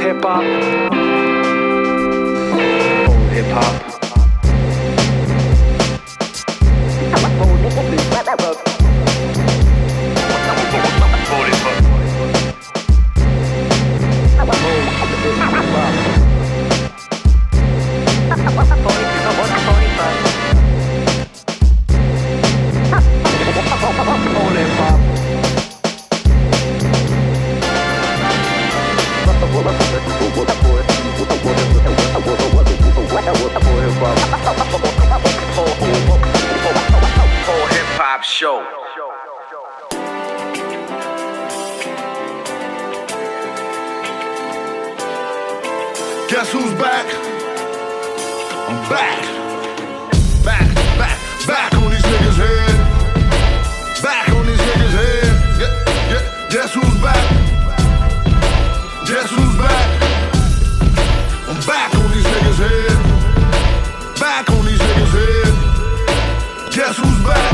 hip hop. Full hip hop. Full show. Guess who's back? I'm back. Back, back, back on these niggas' head. Back on these niggas' head. Yeah, yeah. Guess who's back? Guess who's back? Back on these niggas' head. Back on these niggas' head. Guess who's back?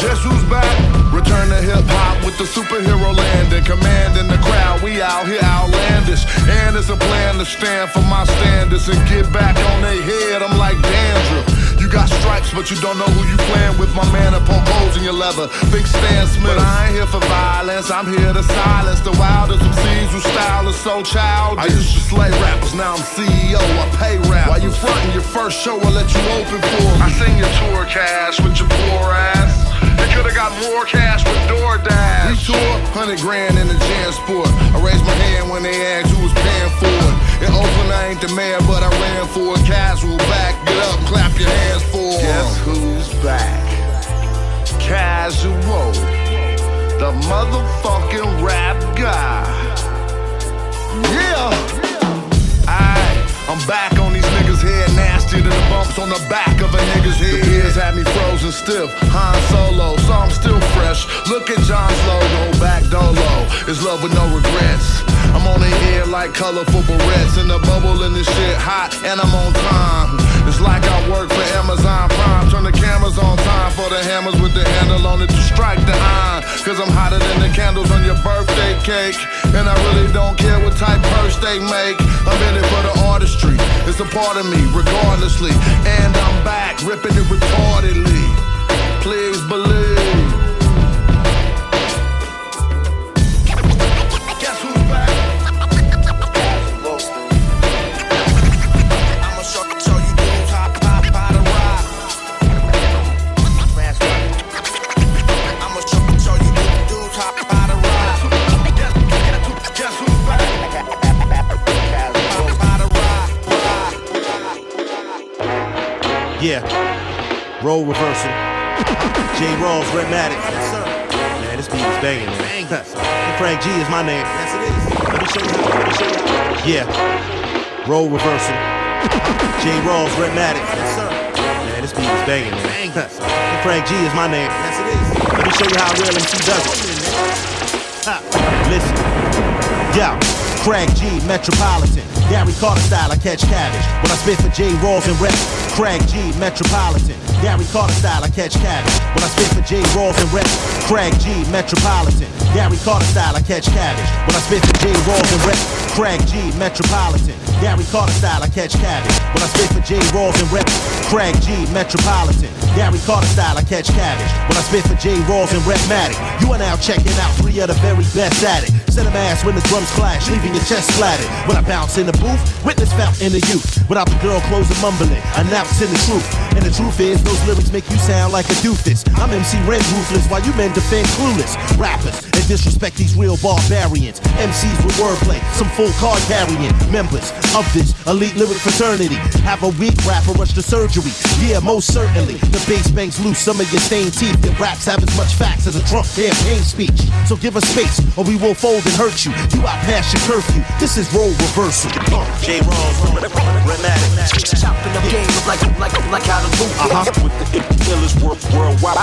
Guess who's back? Return to hip hop with the superhero landing, commanding the crowd. We out here outlandish, and it's a plan to stand for my standards and get back on their head. I'm like dandruff. You got stripes, but you don't know who you playing with. My man up on holes in your leather. Think Stan Smith. But I ain't here for violence. I'm here to silence the wildest of seeds whose style is so childish. I used to slay rappers, now I'm CEO. I pay rap. While you frontin' your first show, I let you open for me. I sing your tour cash with your poor ass. You could've got more cash with DoorDash. We tour, 100 grand in the Jan Sport. I raised my hand when they asked who was paying for it. In Oakland, I ain't the mayor, but I ran for a Casual back, get up, clap your hands for. Guess who's back? Casual, the motherfucking rap guy. Yeah. Aight, I'm back on these niggas' head, than the bumps on the back of a nigga's head. The beers had me frozen stiff, Han Solo, so I'm still fresh. Look at John's logo, back dolo. It's love with no regrets. I'm on the air like colorful barrettes, and the bubble in this shit hot, and I'm on time. It's like I work for Amazon Prime. Turn the cameras on time for the hammers with the handle on it to strike the iron. Cause I'm hotter than the candles on your birthday cake. And I really don't care what type purse they make. I'm in it for the artistry. It's a part of me, regardlessly. And I'm back, ripping it retardedly. Please believe. Role reversal. J. Rawls, Rhettmatic. Man, this beat is banging, man. And Frank G is my name. Yes, it is. Let me show you how. Let me show you. Yeah. Role reversal. J. Rawls, Rhettmatic. Man, this beat is banging, man. And Frank G is my name. Yes, it is. Let me show you how real MC does it. Ha. Listen. Yo, Craig G, Metropolitan. Gary Carter style, I catch cabbage. When I spit for J. Rawls and rep. Craig G, Metropolitan. Gary Carter style, I catch cabbage. When I spit for J. Rawls and rep. Craig G, Metropolitan. Gary Carter style, I catch cabbage. When I spit for J. Rawls and rep. Craig G, Metropolitan. Gary Carter style, I catch cabbage. When I spit for J. Rawls and rep. Craig G, Metropolitan. Gary Carter style, I catch cabbage. When I spit for J. Rawls and Rhettmatic. You are now checking out three of the very best at it. Set a mass when the drums clash, leaving your chest flattened. When I bounce in the booth, witness fountain of youth. Without the girl clothes and mumbling, announcing the truth. And the truth is, those lyrics make you sound like a doofus. I'm MC Ren ruthless, while you men defend clueless rappers. And and disrespect these real barbarians. MCs with wordplay, some full card carrying members of this elite lyric fraternity. Have a weak rapper rush to surgery. Yeah, most certainly. The bass bangs loose some of your stained teeth. Your raps have as much facts as a Trump campaign speech. So give us space, or we will fold and hurt you. You out past your curfew. This is role reversal. Uh, J. Rawls, Rhettmatic. Chopping up game like like like how to loop. Uh-huh. With the illest world worldwide.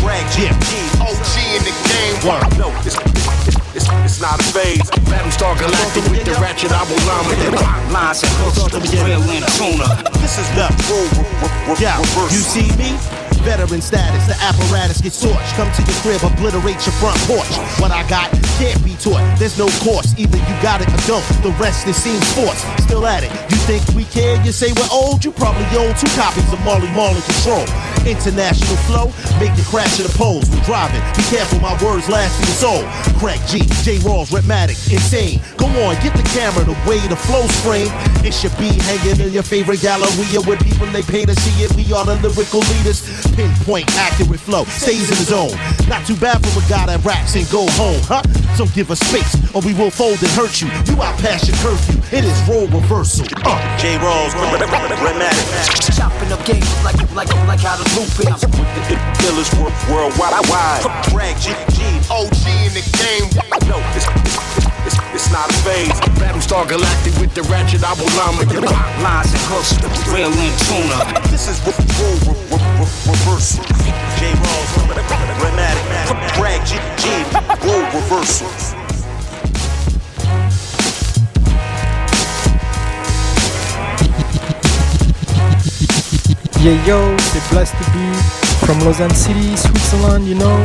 Brag, yeah. OG in the game. Word. No, it's, it's, it's, it's not a phase. Battlestar Galactic with the ratchet I won't Abu Lama. Lines and hooks, real and tuna. This is the Roll re- re- re- Yeah, reversal. you see me? Veteran status, the apparatus gets torched. Come to your crib, obliterate your front porch. What I got can't be taught. There's no course, either you got it or don't. The rest it seems forced. Still at it. You think we care? You say we're old? You probably own two copies of Marley Marley Control. International flow, make you crash in the poles. We're driving. Be careful, my words last for your soul. Craig G, J. Rawls, Rhettmatic, insane. Go on, get the camera the way the flow's framed. It should be hanging in your favorite gallery with people they pay to see it. We are the lyrical leaders. Pinpoint, accurate flow, stays in the zone. Not too bad for a guy that raps and go home, huh? So give us space, or we will fold and hurt you. You out past your curfew. It is role reversal. Uh. J. Rawls, Rhettmatic. Chopping up game like like like how to loop it. With the illest world worldwide. Brag G, G. OG in the game. No, it's, it's, it's, not a phase. Battlestar Galactic with the ratchet Abu Lama. Lines and hooks, real and tuna. This is roll re- re- re- reversal. J. Rawls, Rhettmatic. Brag G, G. Roll reversal. Yeah yo, c'est Blast to Be from Lausanne City, Switzerland, you know.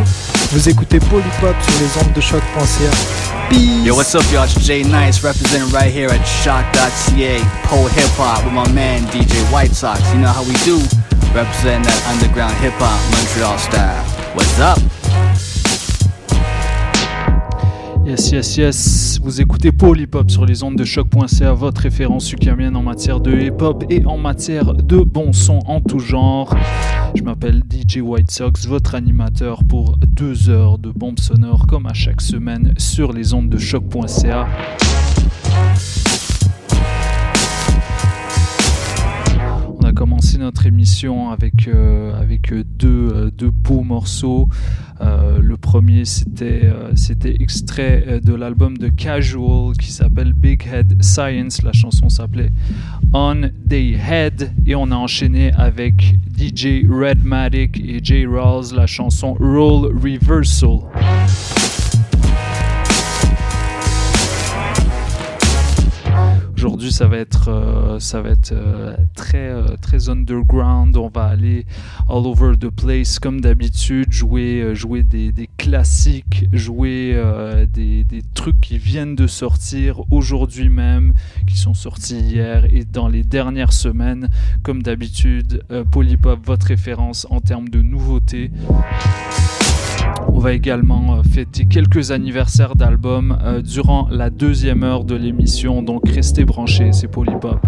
Vous écoutez Polypop sur les ondes de choq.ca. Peace. Yo, what's up, y'all? It's Jay Nice representing right here at Shock.ca, Pole Hip Hop with my man DJ White Sox. You know how we do, representing that underground hip hop Montreal style. What's up? Yes, yes, yes. Vous écoutez Paul Hip Hop sur les ondes de choc.ca, votre référence sucamienne en matière de hip hop et en matière de bon son en tout genre. Je m'appelle DJ White Sox, votre animateur pour deux heures de bombes sonores comme à chaque semaine sur les ondes de choc.ca. commencé notre émission avec, euh, avec euh, deux, euh, deux beaux morceaux. Le premier, c'était c'était extrait de l'album de Casual qui s'appelle Big Head Science. La chanson s'appelait On Day Head. Et on a enchaîné avec DJ Redmatic et J. Rawls la chanson Roll Reversal. Aujourd'hui, ça va être, euh, ça va être euh, très, euh, très underground. On va aller all over the place comme d'habitude, jouer, jouer des, classiques, jouer des, des trucs qui viennent de sortir aujourd'hui même, qui sont sortis hier et dans les dernières semaines. Comme d'habitude, Polypop, votre référence en termes de nouveautés. On va également euh, fêter quelques anniversaires d'albums euh, durant la deuxième heure de l'émission, donc restez branchés, c'est Polypop.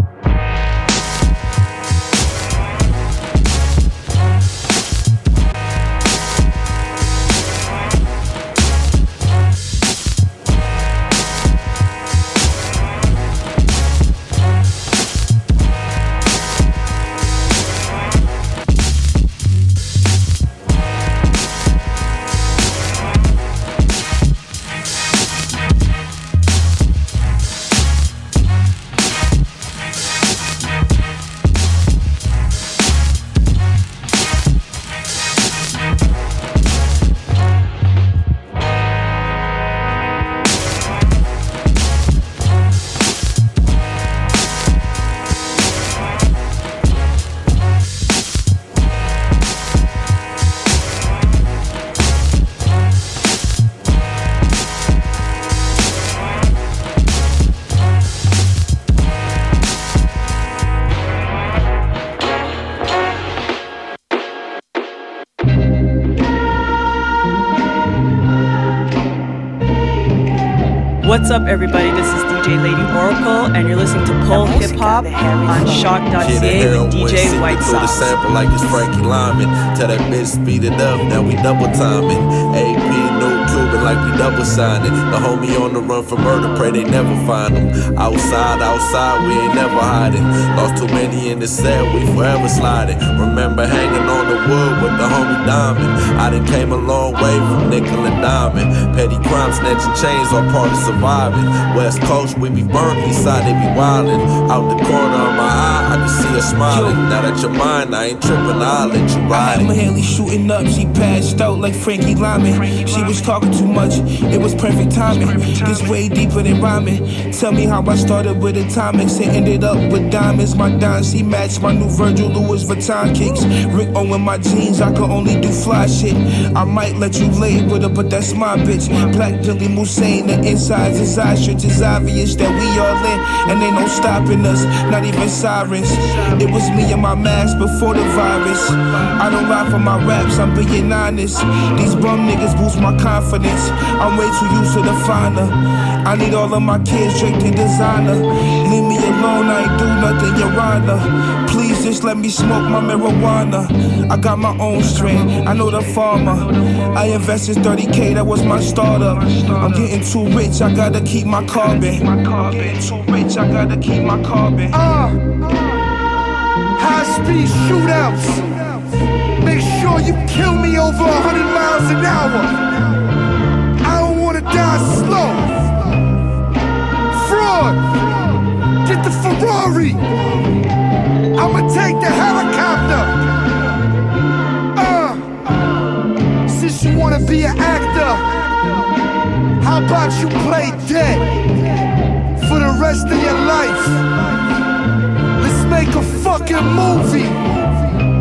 Up, everybody? This is DJ Lady Oracle, and you're listening to Pole Hip Hop on Shock.ca with DJ White through the sample like it's Frankie Lymon. Tell that bitch speed it up, now we double timing. AP, new Cuban like we double signing. The homie on the run for murder, pray they never find him. Outside, outside, we ain't never hiding. Lost too many in the cell, we forever sliding. Remember hanging on the wood with the homie Diamond. I done came a long way from nickel and diamond. Petty crime, snatching chains are part of surviving. West Coast, we be burnt, east side, they be wildin'. Out the corner of my eye, I can see her smiling. Now that you're mine, I ain't tripping, I'll let you ride I'm it. Haley shooting up, she passed out like Frankie Lymon. She was talking too much, it was perfect timing. This way deeper than rhyming. Tell me how I started with atomics and ended up with diamonds. My dimes, he matched my new Virgil Louis Vuitton kicks. Rick Owen, my jeans, I could only do fly shit. I might let you lay with her, but that's my bitch. Black Billy Musain, the insides is ostrich. It's obvious that we all in, and ain't no stopping us, not even sirens. It was me and my mask before the virus. I don't lie for my raps, I'm being honest. These bum niggas boost my confidence. I'm way too used to the finer. I need all of my kids draped in designer. Leave me alone, I ain't do nothing, Your Honor. Please just let me smoke my marijuana. I got my own strain, I know the farmer. I invested 30k, that was my startup. I'm getting too rich, I gotta keep my carbon. I'm getting too rich, I gotta keep my carbon. Uh. High speed shootouts. Make sure you kill me over 100 miles an hour. I don't wanna die slow. Fraud. Get the Ferrari. I'ma take the helicopter. Uh. Since you wanna be an actor, how about you play dead for the rest of your life? Make a fucking movie.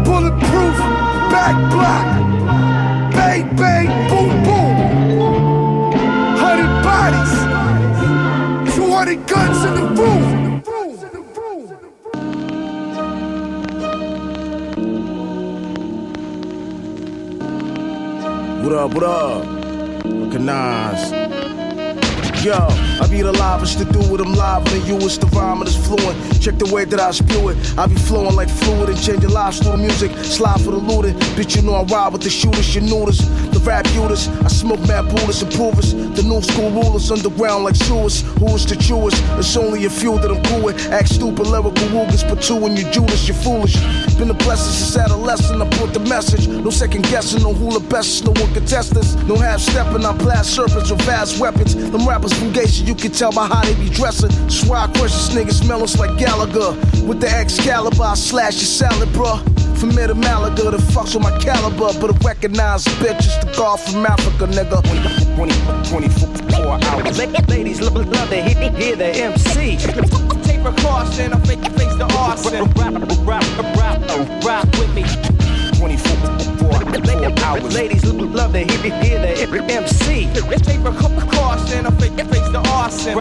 Bulletproof, back block. Bang, bang, boom, boom. Hundred bodies. 200 guns in the room. What up, what up? Recognize. Yo, I be the livest to do it, I'm live than you, it's the rhyme and it's fluent. Check the way that I spew it. I be flowing like fluid and changing lives through the music. Slide for the looted. Bitch, you know I ride with the shooters, you knew. The rap Judas, I smoke mad Buddhists and provers. The new school rulers underground like sewers. Who is the truest? It's only a few that I'm cool with. Act stupid, lyrical woogers, but two in your Judas, you're foolish. Been a blessing since adolescent, I brought the message. No second guessing, no who the best, no one can test us. No half stepping, I blast serpents with vast weapons. Them rappers from Geisha, you can tell by how they be dressing. That's why I crush this nigga smell us like Gallagher. With the Excalibur, I slash your salad, bruh. From here to Malaga, the fucks with my caliber, but I recognize bitches the God from Africa, nigga. 20, 24 hours. Ladies love, love to hear, hear the MC. Take precaution, I face, face the arson. Rock, rock, rock, rock with me. 24 hours. Ladies love to hear, hear the MC. Take precaution, I face, face the arson.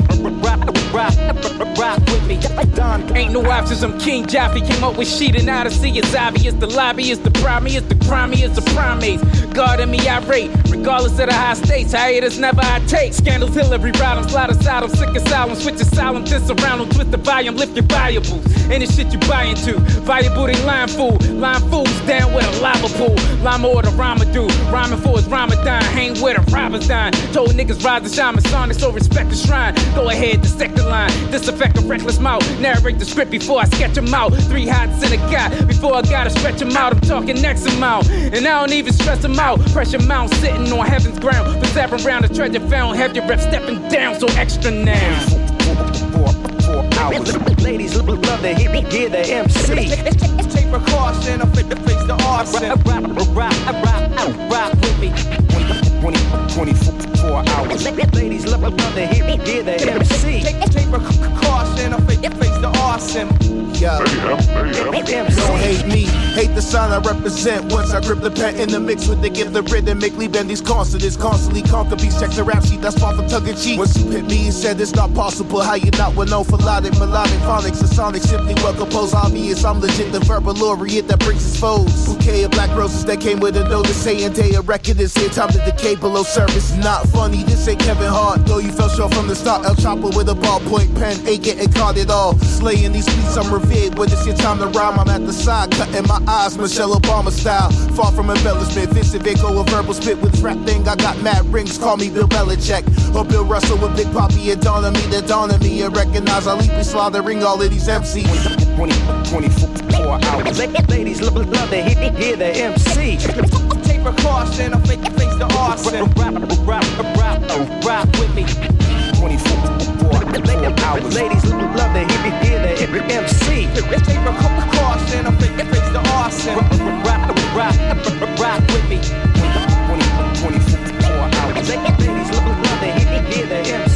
Rock, with me. Don, Ain't no options, I'm King Jaffe. Came up with sheet and Odyssey. It's obvious the lobby is the primary, it's the primary, it's the primates. Guarding me, I rate. Regardless of the high stakes, hiatus never I take. Scandals, Hillary, ride 'em, slide aside, I'm sick asylum. Switch asylum, this around 'em, twist the volume, lift your valuables. Any shit you buy into. Valuable, they line fool. Line fools down with a lava pool. Lama or the Rama do. Rhyming for his Ramadan. Hang with a robbers dying. Told niggas rise and shine, Masonic, so respect the shrine. Go ahead, dissect the line. Disaffect a reckless mouth. Narrate the script before I sketch him out. Three hots in a guy. Before I gotta stretch him out, I'm talking next amount. And I don't even stress him out. Pressure mount sitting on heaven's ground. For seven round, the treasure found. Have your rep stepping down, so extra now. hours. Ladies love to hear, hear the MC. Take precaution, I face, face the arson. Rock, rock, rock, rock, rock with me. 24 hours. Ladies love, love to hear, hear the MC. Take, take precaution, I face, face the arson. Yo. Don't hate me, hate the sign I represent. Once I grip the pen in the mix with the gift, the rhythm, make Lee bend these consonants. Constantly conquer beats, check the rap sheet, that's far from tongue in cheek. Once you hit me, you said it's not possible. How you not with no melodic, melodic phonics, and sonic simply well composed. Obvious, I'm legit, the verbal laureate that brings his foes. Bouquet of black roses that came with a notice saying day a record is here. Time to decay below surface. Not funny, this ain't Kevin Hart. Though you fell short from the start, El Chopper with a ballpoint pen, ain't getting caught at all. Slaying these beats, I'm revealing bid when it's your time to rhyme. I'm at the side, cutting my eyes, Michelle Obama style. Far from embellishment, Vincent Van Gogh, a verbal spit with rap thing. I got mad rings, call me Bill Belichick. Or Bill Russell with Big Poppy and dawn on me, the dawn on me. And recognize I'll be slaughtering all of these MCs. 20, 24 hours. Ladies love, love to hear, hear the MC. Take precaution, I face, face the arson. Rap, rap, rap, rap, rap with me. 24 hours. Ladies love the MC. Take precaution, I face, face the arson. Rap, rap, rap, with me. 20, 24 hours. Ladies love MC.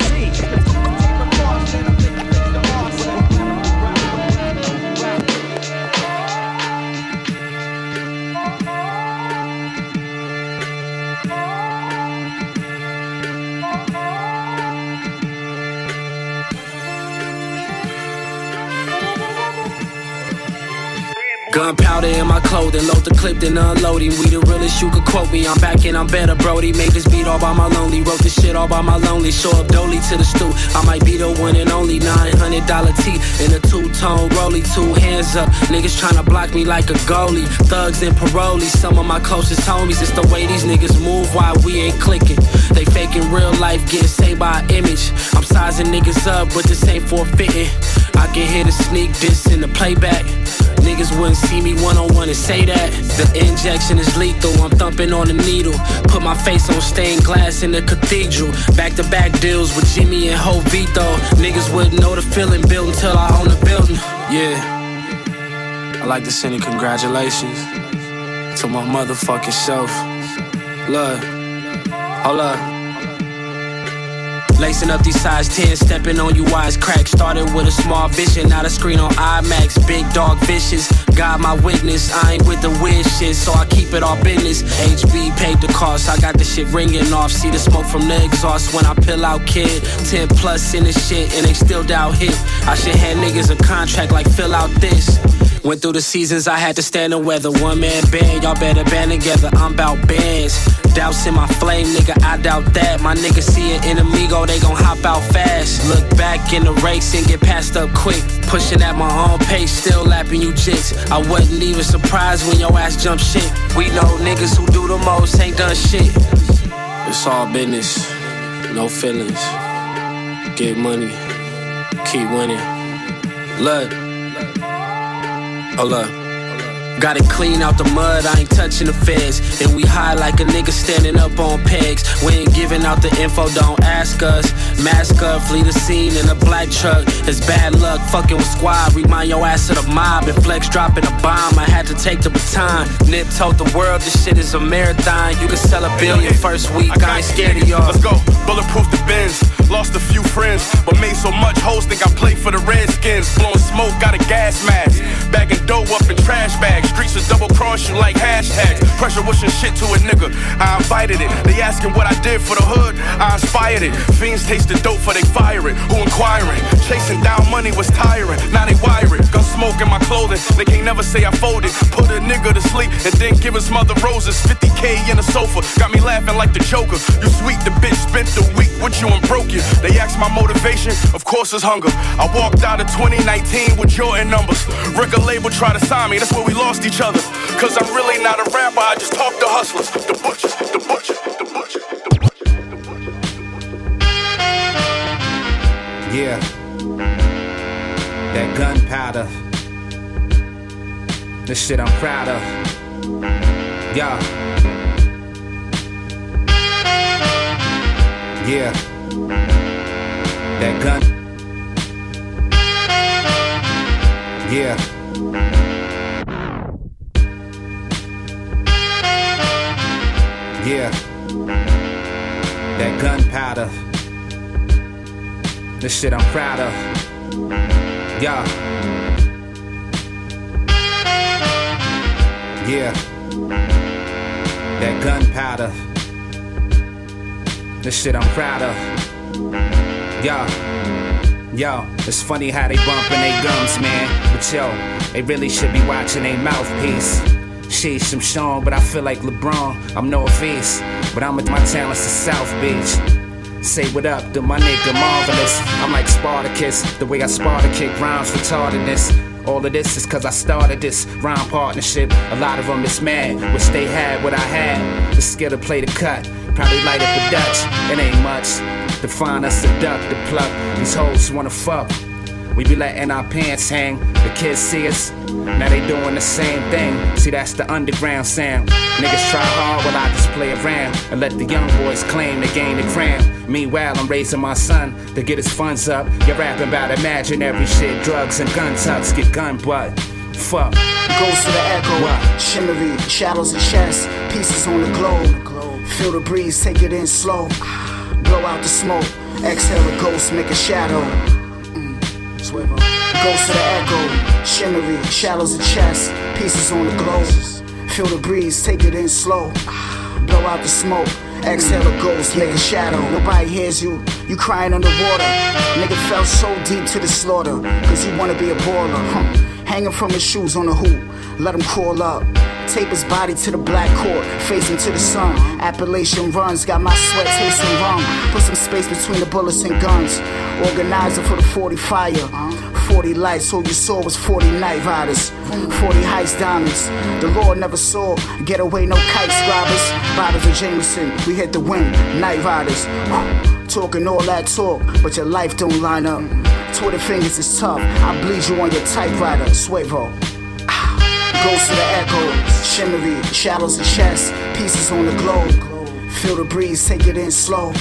Gunpowder in my clothing, load the clip, then unloading. We the realest you could quote me. I'm back and I'm better, Brody. Made this beat all by my lonely. Wrote this shit all by my lonely. Show up dolly to the stoop. I might be the one and only $900 T in a two tone rolly. Two hands up. Niggas tryna block me like a goalie. Thugs and parolees. Some of my closest homies. It's the way these niggas move why we ain't clicking. They faking real life, getting saved by image. I'm sizing niggas up, but this ain't forfeiting. I can hear the sneak diss in the playback. Niggas wouldn't see me one on one and say that. The injection is lethal, I'm thumping on the needle. Put my face on stained glass in the cathedral. Back to back deals with Jimmy and Jovito. Niggas wouldn't know the feeling built until I own the building. Yeah. I like to send you congratulations to my motherfucking self. Love. hold up. Lacing up these size 10, stepping on you wise crack. Started with a small vision, now the screen on IMAX. Big dog vicious, God my witness. I ain't with the weird shit, so I keep it all business. HB paid the cost, I got the shit ringing off. See the smoke from the exhaust when I pill out kid. 10 plus in this shit, and they still doubt hit. I should hand niggas a contract like fill out this. Went through the seasons, I had to stand the weather. One man band, y'all better band together. I'm bout bands. Doubts in my flame, nigga, I doubt that. My niggas see an enemigo, they gon' hop out fast. Look back in the race and get passed up quick. Pushing at my own pace, still lapping you jits. I wasn't even surprised when your ass jumped shit. We know niggas who do the most ain't done shit. It's all business, no feelings. Get money, keep winning. Look. Hold up. Got it clean out the mud, I ain't touching the feds. And we high like a nigga standing up on pegs. We ain't giving out the info, don't ask us. Mask up, flee the scene in a black truck. It's bad luck, fucking with squad. Remind your ass of the mob. And flex dropping a bomb, I had to take the baton. Nip told the world this shit is a marathon. You can sell a billion first week, I ain't scared of y'all. Let's go, bulletproof the bins. Lost a few friends, but made so much hoes think I played for the Redskins. Blowing smoke, got a gas mask. Bagging dough up in trash bags. Streets will double cross you like hashtags. Pressure wishing shit to a nigga. I invited it. They asking what I did for the hood. I inspired it. Fiends taste the dope for they fire it. Who inquiring? Chasing down money was tiring. Now they wire it. Gun smoke in my clothing. They can't never say I folded. Put a nigga to sleep and then give his mother roses. 50k in a sofa. Got me laughing like the Joker. You sweet, the bitch spent the week with you and broke you. They asked my motivation. Of course it's hunger. I walked out of 2019 with Jordan numbers. Record label tried to sign me. That's where we lost each other. Cause I'm really not a rapper. I just talk to hustlers. The butchers, the butchers, the butchers, the butchers, the butchers. Yeah. That gunpowder. This shit I'm proud of. Yeah. Yeah. That gun. Yeah. Yeah. That gunpowder. This shit I'm proud of. Yeah. Yeah. That gunpowder. This shit I'm proud of. Yo. Yo, it's funny how they bumpin' they gums, man. But yo, they really should be watching their mouthpiece. Sheesh, I'm Sean, but I feel like LeBron. I'm Northeast, but I'm with my talents to South Beach. Say what up to my nigga Marvelous. I'm like Spartacus, the way I Sparta kick rhymes retardedness. All of this is cause I started this rhyme partnership. A lot of them is mad. Wish they had what I had. The skill to play the cut. Probably light up a Dutch. It ain't much. To find us duck to pluck. These hoes wanna fuck. We be letting our pants hang. The kids see us. Now they doing the same thing. See, that's the underground sound. Niggas try hard while I just play around and let the young boys claim they gain the crown. Meanwhile, I'm raising my son to get his funds up. You're rapping about imaginary shit, drugs and gun tucks, get gun butt. Fuck. Goes to the echo, shimmery, shadows and chest, pieces on the globe. Feel the breeze, take it in slow. Blow out the smoke, exhale a ghost, make a shadow. Swivel. Goes to the echo, shimmery, shadows and chest, pieces on the globe. Feel the breeze, take it in slow. Blow out the smoke, exhale a ghost, make a shadow. Nobody hears you, you crying underwater. Nigga fell so deep to the slaughter, cause you wanna be a baller. Huh. Hanging from his shoes on the hoop, let him crawl up. Tape his body to the black court, facing to the sun. Appalachian runs, got my sweat tasting rum. Put some space between the bullets and guns. Organizer for the 40 fire. 40 lights, all you saw was 40 night riders. 40 heist diamonds. The Lord never saw. Get away, no kite scribers. Bottles of Jameson, we hit the wind. Night riders. Talking all that talk, but your life don't line up. Twitter fingers is tough. I bleed you on your typewriter. Suevo. Goes to the echo, shimmery, shadows and chest, pieces on the globe. Feel the breeze, take it in slow.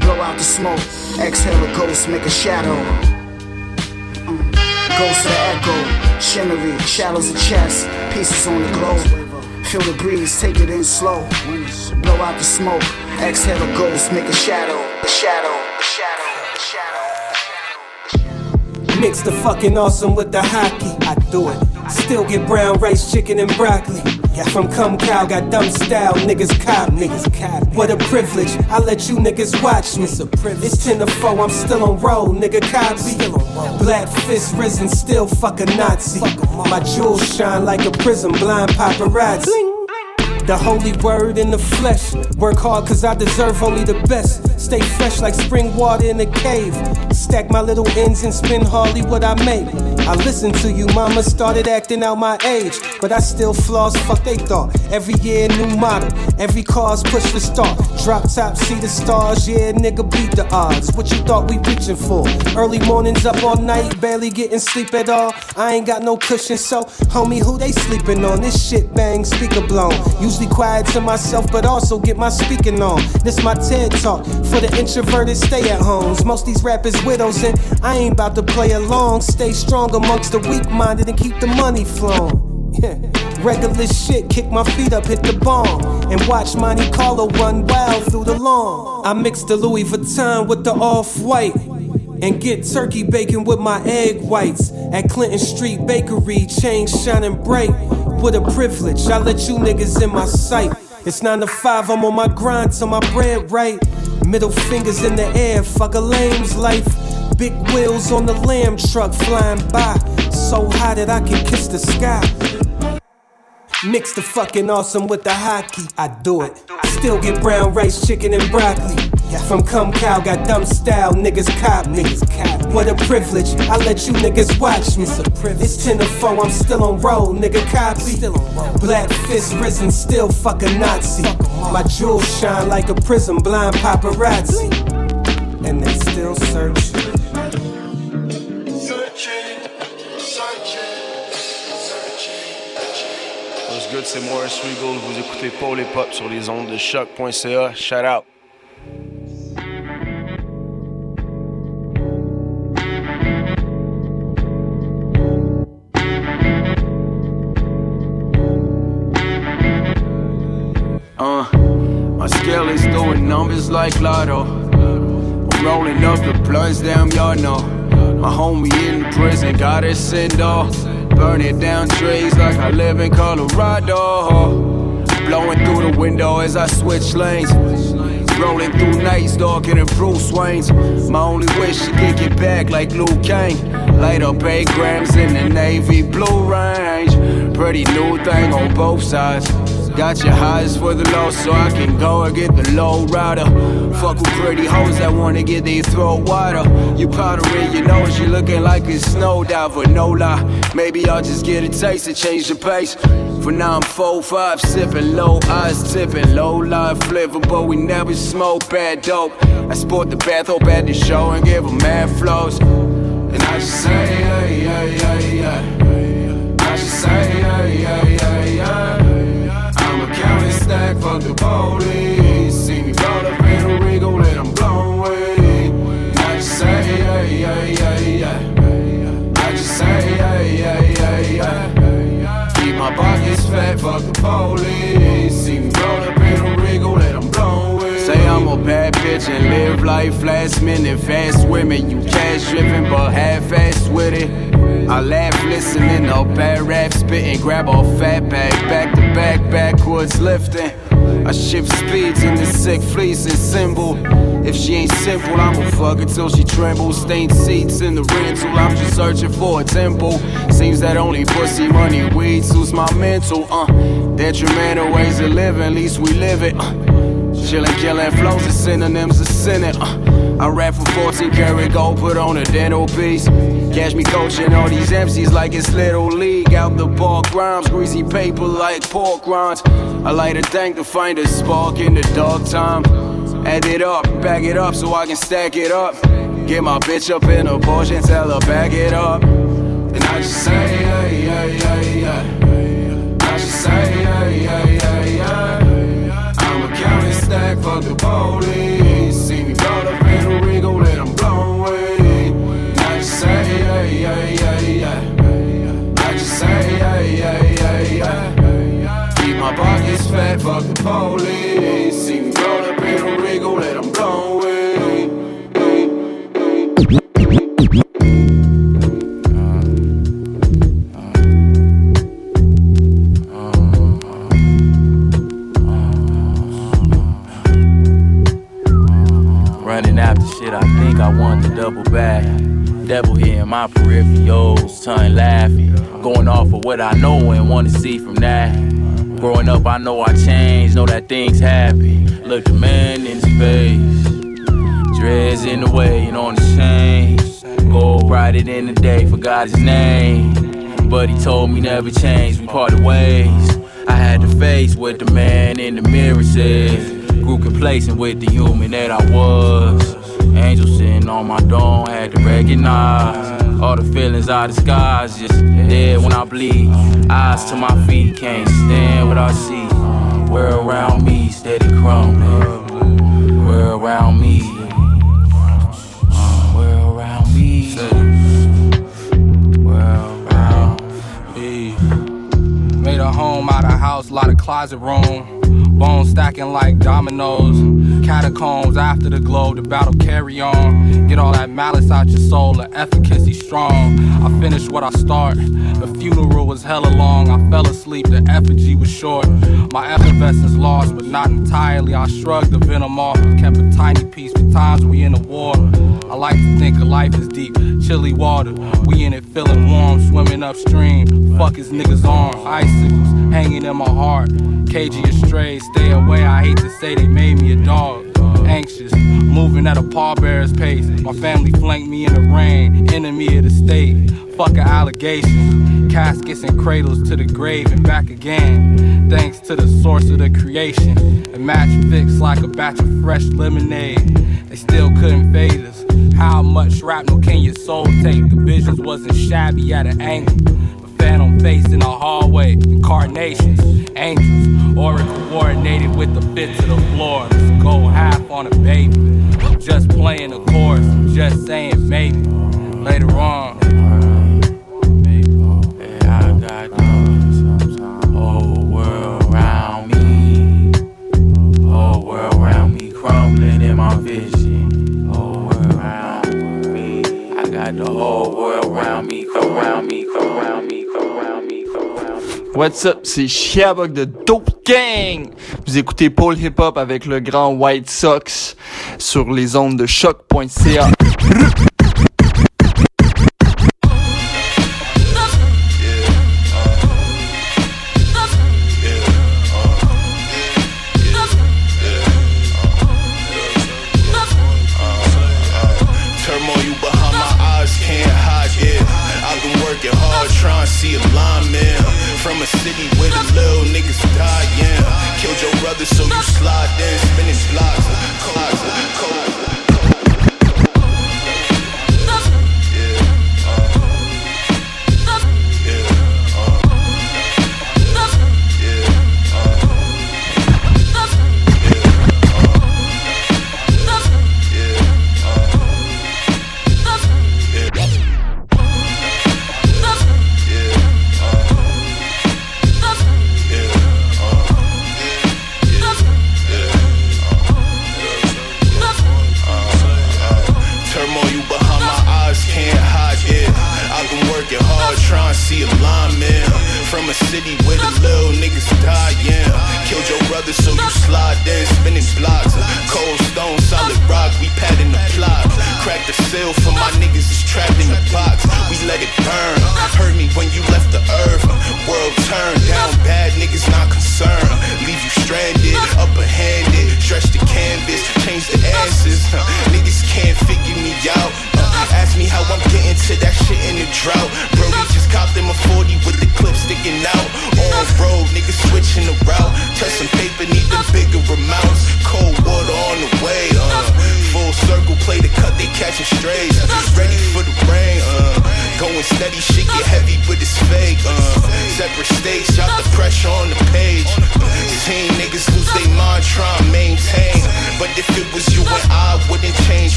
Blow out the smoke, exhale a ghost, make a shadow. Mm. Goes to the echo, shimmery, shadows and chest, pieces on the globe. Feel the breeze, take it in slow. Blow out the smoke, exhale a ghost, make a shadow, a shadow, a shadow, a shadow. Mix the fucking awesome with the hockey. I do it. Still get brown rice, chicken, and broccoli. Yeah, From come cow, got dumb style, niggas cop niggas cop. What a privilege, I let you niggas watch me. It's a privilege. It's 10 to 4, I'm still on roll, nigga copy. Black fist risen, still fuck a Nazi. My jewels shine like a prism, blind paparazzi. The holy word in the flesh. Work hard cause I deserve only the best. Stay fresh like spring water in a cave. Stack my little ends and spin hardly what I make. I listened to you, mama started acting out my age. But I still floss, fuck they thought. Every year, new model. Every car's push to start. Drop top, see the stars. Yeah, nigga, beat the odds. What you thought we reaching for? Early mornings up all night, barely getting sleep at all. I ain't got no cushion, so homie, who they sleeping on? This shit bang, speaker blown. Usually quiet to myself, but also get my speaking on. This my TED talk for the introverted stay at homes. Most these rappers widows, and I ain't about to play along. Stay strong amongst the weak minded and keep the money flowing. Regular shit, kick my feet up, hit the bomb, and watch Monte Carlo run wild through the lawn. I mix the Louis Vuitton with the off white. And get turkey bacon with my egg whites at Clinton Street Bakery, chain shining bright. What a privilege, I let you niggas in my sight. It's 9 to 5, I'm on my grind till my bread right. Middle fingers in the air, fuck a lame's life. Big wheels on the lamb truck flying by. So high that I can kiss the sky. Mix the fucking awesome with the hockey. I do it. Still get brown rice, chicken, and broccoli. From come cow, got dumb style, niggas cop niggas cop. What a privilege, I let you niggas watch me. It's 10 to 4, I'm still on roll, nigga copy. Black fist risen, still fuck a Nazi. My jewels shine like a prism, blind paparazzi. And they still search. What's good, c'est Morris Regal. Vous écoutez Paul et Pop sur les ondes de choq.ca. Shout out. Like Lotto. I'm rolling up the blunts, damn y'all know. My homie in prison got his send off. Burning down trees like I live in Colorado. Blowing through the window as I switch lanes. Rolling through nights darker than Bruce Wayne's. My only wish to get it back like Luke Kane. Light up 8 grams in the navy blue range. Pretty new thing on both sides. Got your highs for the low, so I can go and get the low rider. Fuck with pretty hoes that wanna get their throat wider. You powdering your nose, you looking like a snow diver, no lie. Maybe I'll just get a taste and change the pace. For now I'm 4-5, sipping low eyes, tipping low life flavor, but we never smoke bad dope. I sport the bath, hope at the show and give 'em mad flows. And I just say, hey, hey, hey, hey. Fuck the police. See me roll up in a Regal, let them blow away. I just say, hey, hey, hey, hey. I just say, hey, hey, hey, hey. Keep my pockets fat, fuck the police. See me roll up in a Regal, let them blow away. Say I'm a bad bitch and live life last minute. Fast women, you cash driven, but half ass with it. I laugh listening to bad rap spitting, grab a fat bag, back to back, backwards lifting. I shift speeds in this sick fleecing symbol. If she ain't simple, I'ma fuck till she trembles. Stained seats in the rental, I'm just searching for a temple. Seems that only pussy, money, weed suits my mental. Uh, detrimental ways of living, at least we live it. Uh, Chillin', killin' flows are synonyms of sinning. Uh, I rap for 14 karat gold, put on a dental piece. Catch me coaching all these MCs like it's Little League. Out the ball rhymes, greasy paper like pork rinds. I light a tank to find a spark in the dark time. Add it up, back it up so I can stack it up. Get my bitch up in a Porsche and tell her back it up. And I just say, hey, hey, hey, hey. I just say, fuck the police. Told me never change, we parted ways. I had to face what the man in the mirror said. Grew complacent with the human that I was. Angel sitting on my dome, had to recognize all the feelings I disguise. Just dead when I bleed. Eyes to my feet, can't stand what I see. World around me, steady crumbling. World around me. Out of house, lot of closet room. Bones stacking like dominoes. Catacombs after the glow, the battle carry on. Get all that malice out your soul, the efficacy strong. I finished what I start. The funeral was hella long. I fell asleep, the effigy was short. My effervescence lost, but not entirely. I shrugged the venom off and kept a tiny piece for times we in the war. I like to think of life as deep, chilly water. We in it feeling warm, swimming upstream. Fuck his niggas' arms, icicles hanging in my heart. Cagey astray, stay away. I hate to say they made me a dog. Anxious, moving at a pallbearer's pace. My family flanked me in the rain, enemy of the state. Fuck allegations. Caskets and cradles to the grave and back again. Thanks to the source of the creation. A match fixed like a batch of fresh lemonade. They still couldn't fade us. How much shrapnel can your soul take? The visions wasn't shabby at an angle. Phantom face in the hallway, incarnations, angels, oracle coordinated with the fit to the floor. Let's go half on a baby. Just playing the chorus, just saying maybe. Later on. I got the whole world around me. Whole world around me crumbling in my vision. Whole world around me. I got the whole world around me, around me, around me, What's up, c'est Chiabog de Dope Gang. Vous écoutez Paul Hip Hop avec le grand White Sox sur les ondes de choc.ca. city where the little niggas die, yeah. Killed your brother, so you slide in, spinning blocks.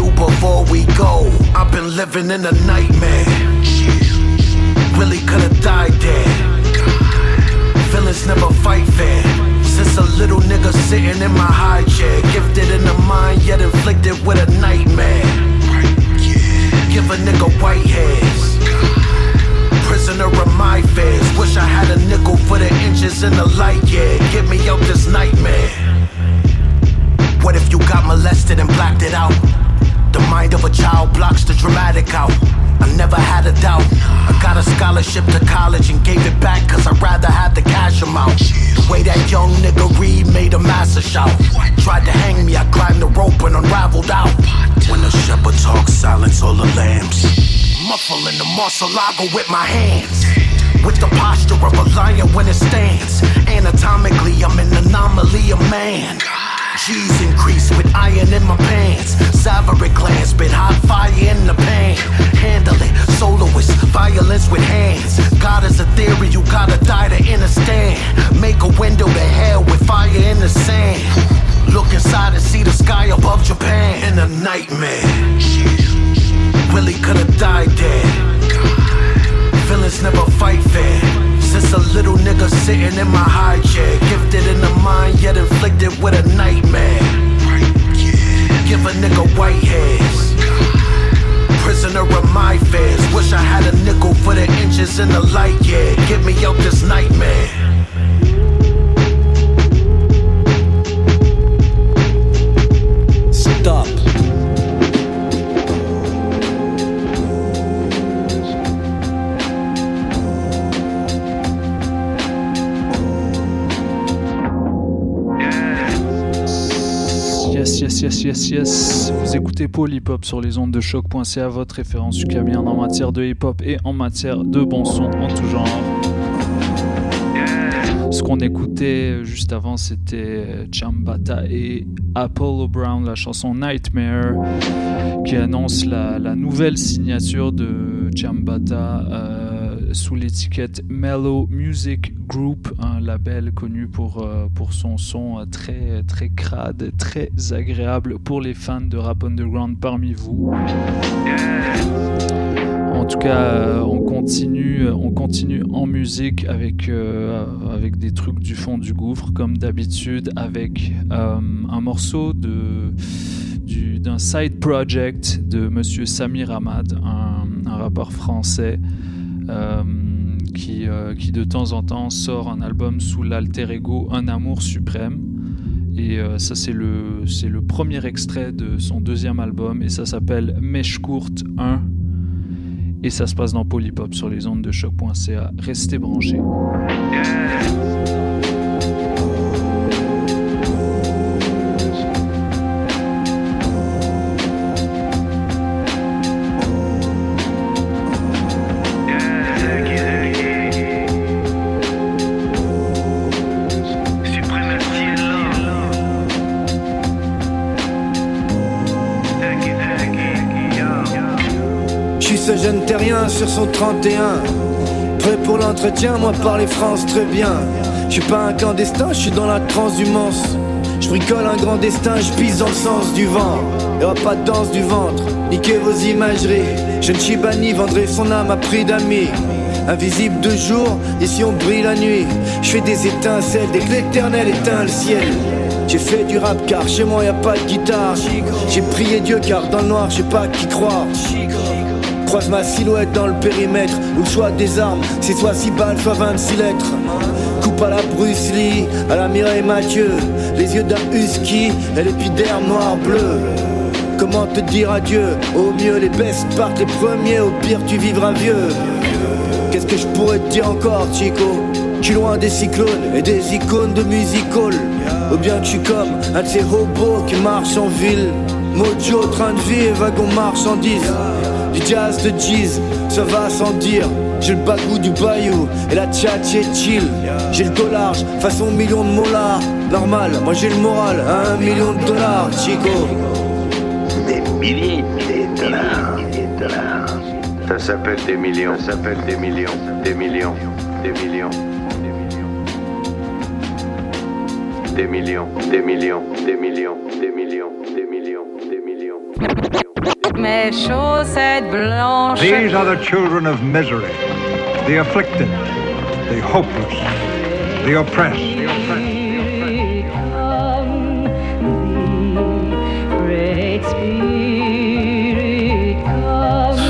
do before we go. I've been living in a nightmare. Really could've died there. Feelings never fight fair. Since a little nigga sitting in my high chair, gifted in the mind yet inflicted with a nightmare. Give a nigga white hairs. Prisoner of my fears. Wish I had a nickel for the inches in the light, yeah. Get me out this nightmare. What if you got molested and blacked it out? The mind of a child blocks the dramatic out. I never had a doubt. I got a scholarship to college and gave it back cause I'd rather have the cash amount. The way that young nigga read made a massive shout. Tried to hang me, I climbed the rope and unraveled out. When the shepherd talks, silence all the lambs. Muffling the muscle with my hands with the posture of a lion when it stands. Anatomically, I'm an anomaly, a man. G's increase with iron in my pants. Salivary glands, spit hot fire in the pan. Handle it, soloist, violence with hands. God is a theory, you gotta die to understand. Make a window to hell with fire in the sand. Look inside and see the sky above Japan. In a nightmare. Really could've died there. Feelings never fight fair. Since a little nigga sitting in my high chair. Gifted in the mind, yet inflicted with a nightmare. Give a nigga white hairs. Prisoner of my fears. Wish I had a nickel for the inches in the light, yeah. Get me out this nightmare. Yes, yes, yes. Vous écoutez Paul Hip Hop sur les ondes de choc.ca, votre référence ukamienne en matière de hip hop et en matière de bon son en tout genre. Ce qu'on écoutait juste avant, c'était Chambata et Apollo Brown, la chanson Nightmare, qui annonce la, la nouvelle signature de Chambata euh, sous l'étiquette Mellow Music Group, un label connu pour, euh, pour son son euh, très, très crade, très agréable pour les fans de rap underground parmi vous. En tout cas, euh, on continue, on continue en musique avec, euh, avec des trucs du fond du gouffre, comme d'habitude, avec euh, un morceau de, du- d'un side project de Monsieur Samir Ahmad, un, rappeur français euh, qui, euh, qui de temps en temps sort un album sous l'alter ego Un amour suprême. Et euh, ça, c'est le, c'est le premier extrait de son deuxième album, et ça s'appelle Mèche courte 1. Et ça se passe dans Polypop sur les ondes de choc.ca. Restez branchés. 31 Prêt pour l'entretien, moi parler France très bien. Je suis pas un clandestin, je suis dans la transhumance. Je bricole un grand destin, je pisse dans le sens du vent. Y'aura pas de danse du ventre, niquez vos imageries. Je ne suis banni, vendrai son âme à prix d'amis. Invisible de jour, ici on brille la nuit Je fais des étincelles dès que l'éternel éteint le ciel. J'ai fait du rap car chez moi y a pas de guitare. J'ai prié Dieu car dans le noir j'ai pas qui croire Croise ma silhouette dans le périmètre. Où le choix des armes c'est soit 6 balles soit 26 lettres. Coupe à la Bruce Lee, à la Mireille Mathieu. Les yeux d'un husky et l'épiderme noir bleu. Comment te dire adieu? Au mieux les bestes partent les premiers Au pire tu vivras vieux. Qu'est-ce que je pourrais te dire encore Chico? Je suis loin des cyclones et des icônes de music hall Ou bien que je suis comme un de ces robots qui marchent en ville. Mojo, train de vie wagon marchandise du jazz de Jeez, ça va sans dire. J'ai le bagou du bayou et la tchatch chill. J'ai le dos large, façon million de molars. Normal, moi j'ai le moral, un million de dollars, Chico. Des milliers, des dollars, des dollars. Ça s'appelle des millions, ça s'appelle des millions, des millions, des millions. Des millions, des millions, des millions, des millions, des millions, des millions. Des millions. Mes chaussettes blanches. These are the children of misery, the afflicted, the hopeless, the oppressed.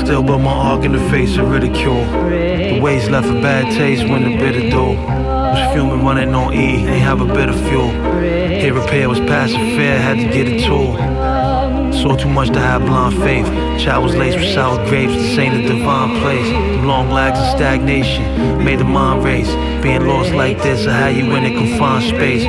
Still but my arc in the face of ridicule. The ways left a bad taste when the bitter do. Was fuming running on E, ain't have a bit of fuel. Hit repair was passing fair, had to get a tool. Saw too much to have blind faith. Child was laced with sour grapes. This ain't a divine place. Long lags of stagnation made the mind race. Being lost like this, I had you in a confined space.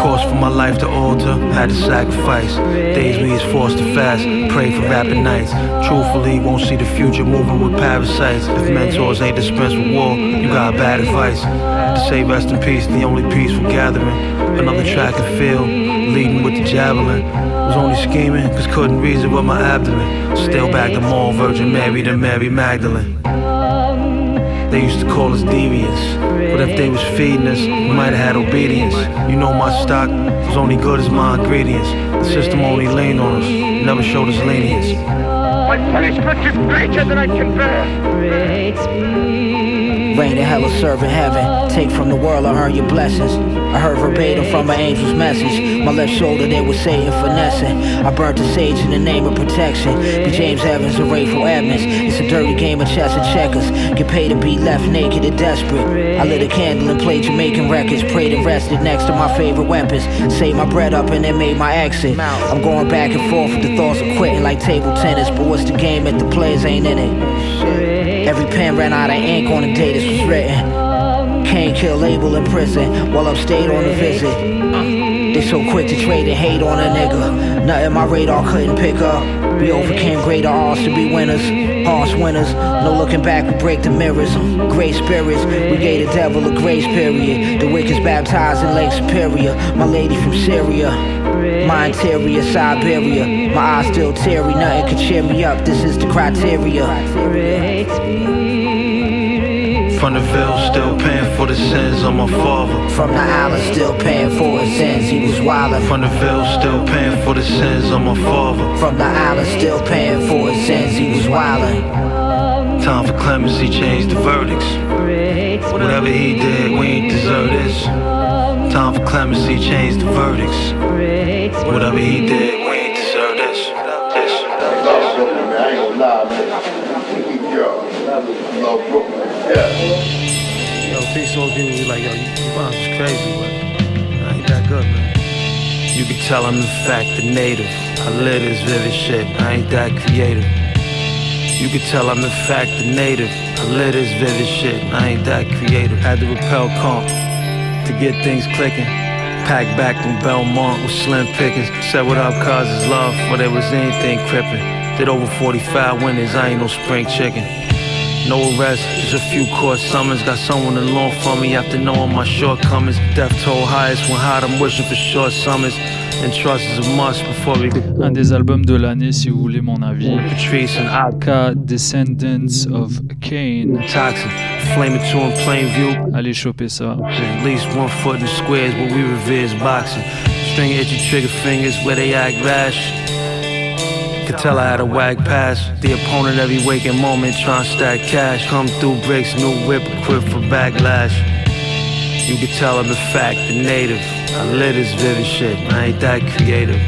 Course, for my life to alter, had to sacrifice. Days we is forced to fast, pray for rapid nights. Truthfully, won't see the future moving with parasites. If mentors ain't dispensed with war, you got bad advice. To say rest in peace, the only peaceful gathering. Another track and field, leading with the javelin. Was only scheming, cause couldn't reason with my abdomen. Still back to more Virgin Mary than Mary Magdalene. They used to call us deviants. But if they was feeding us, we might have had obedience. You know my stock was only good as my ingredients. The system only leaned on us, never showed us lenience. My punishment is greater than I can bear. Rain in hell or serve in heaven. Take from the world or earn your blessings. I heard verbatim from my angel's message. My left shoulder, they was Satan finessing. I burnt the sage in the name of protection. Be James Evans or Rayful Edmonds. It's a dirty game of chess and checkers. Get paid to be left naked and desperate. I lit a candle and played Jamaican records. Prayed and rested next to my favorite weapons. Saved my bread up and then made my exit. I'm going back and forth with the thoughts of quitting like table tennis. But what's the game if the players ain't in it? Every pen ran out of ink on the day this was written. Can't kill label in prison while I'm stayed on a visit. Uh, they so quick to trade and hate on a nigga. Nothing my radar couldn't pick up. We overcame greater odds to be winners. Harsh winners. No looking back, we break the mirrors. Great spirits, we gave the devil a grace period. The wicked's baptized in Lake Superior. My lady from Syria. My interior, Siberia. My eyes still teary, nothing could cheer me up. This is the criteria. From the veil, still paying for the sins of my father. From the island, still paying for his sins, he was wildin'. From the veil, still paying for the sins of my father. From the island, still paying for his sins, he was wildin'. Time for clemency, change the verdicts. Whatever he did, we ain't deserve this. Time for clemency, change the verdicts. Whatever he did, Brooklyn. Yeah. Yo, peace all people be like, yo, you, you bombs is crazy, but I ain't that good, man. You can tell I'm in fact the native. I live this vivid shit, I ain't that creative. You can tell I'm in fact the native. I live this vivid shit, I ain't that creative. Had to repel comp to get things clicking. Pack back from Belmont with slim pickings. Said what up, cause it's love, before there was anything crippin'. Did over 45 winners, I ain't no spring chicken. No arrest, just a few court summons. Got someone along for me after knowing my shortcomings. Death toll highest when hot, I'm wishing for short summers. And trust is a must before we Un des albums de l'année, si vous voulez mon avis. Aka Descendants of Cain. Toxic, flaming to in plain view. Allez choper ça. At least one foot in squares, but we revere is boxing. String itchy trigger fingers where they act rash. Could tell I had a wag pass. The opponent every waking moment trying to stack cash. Come through bricks, new whip equipped for backlash. You could tell I'm in fact the native. I live this vivid shit, I ain't that creative.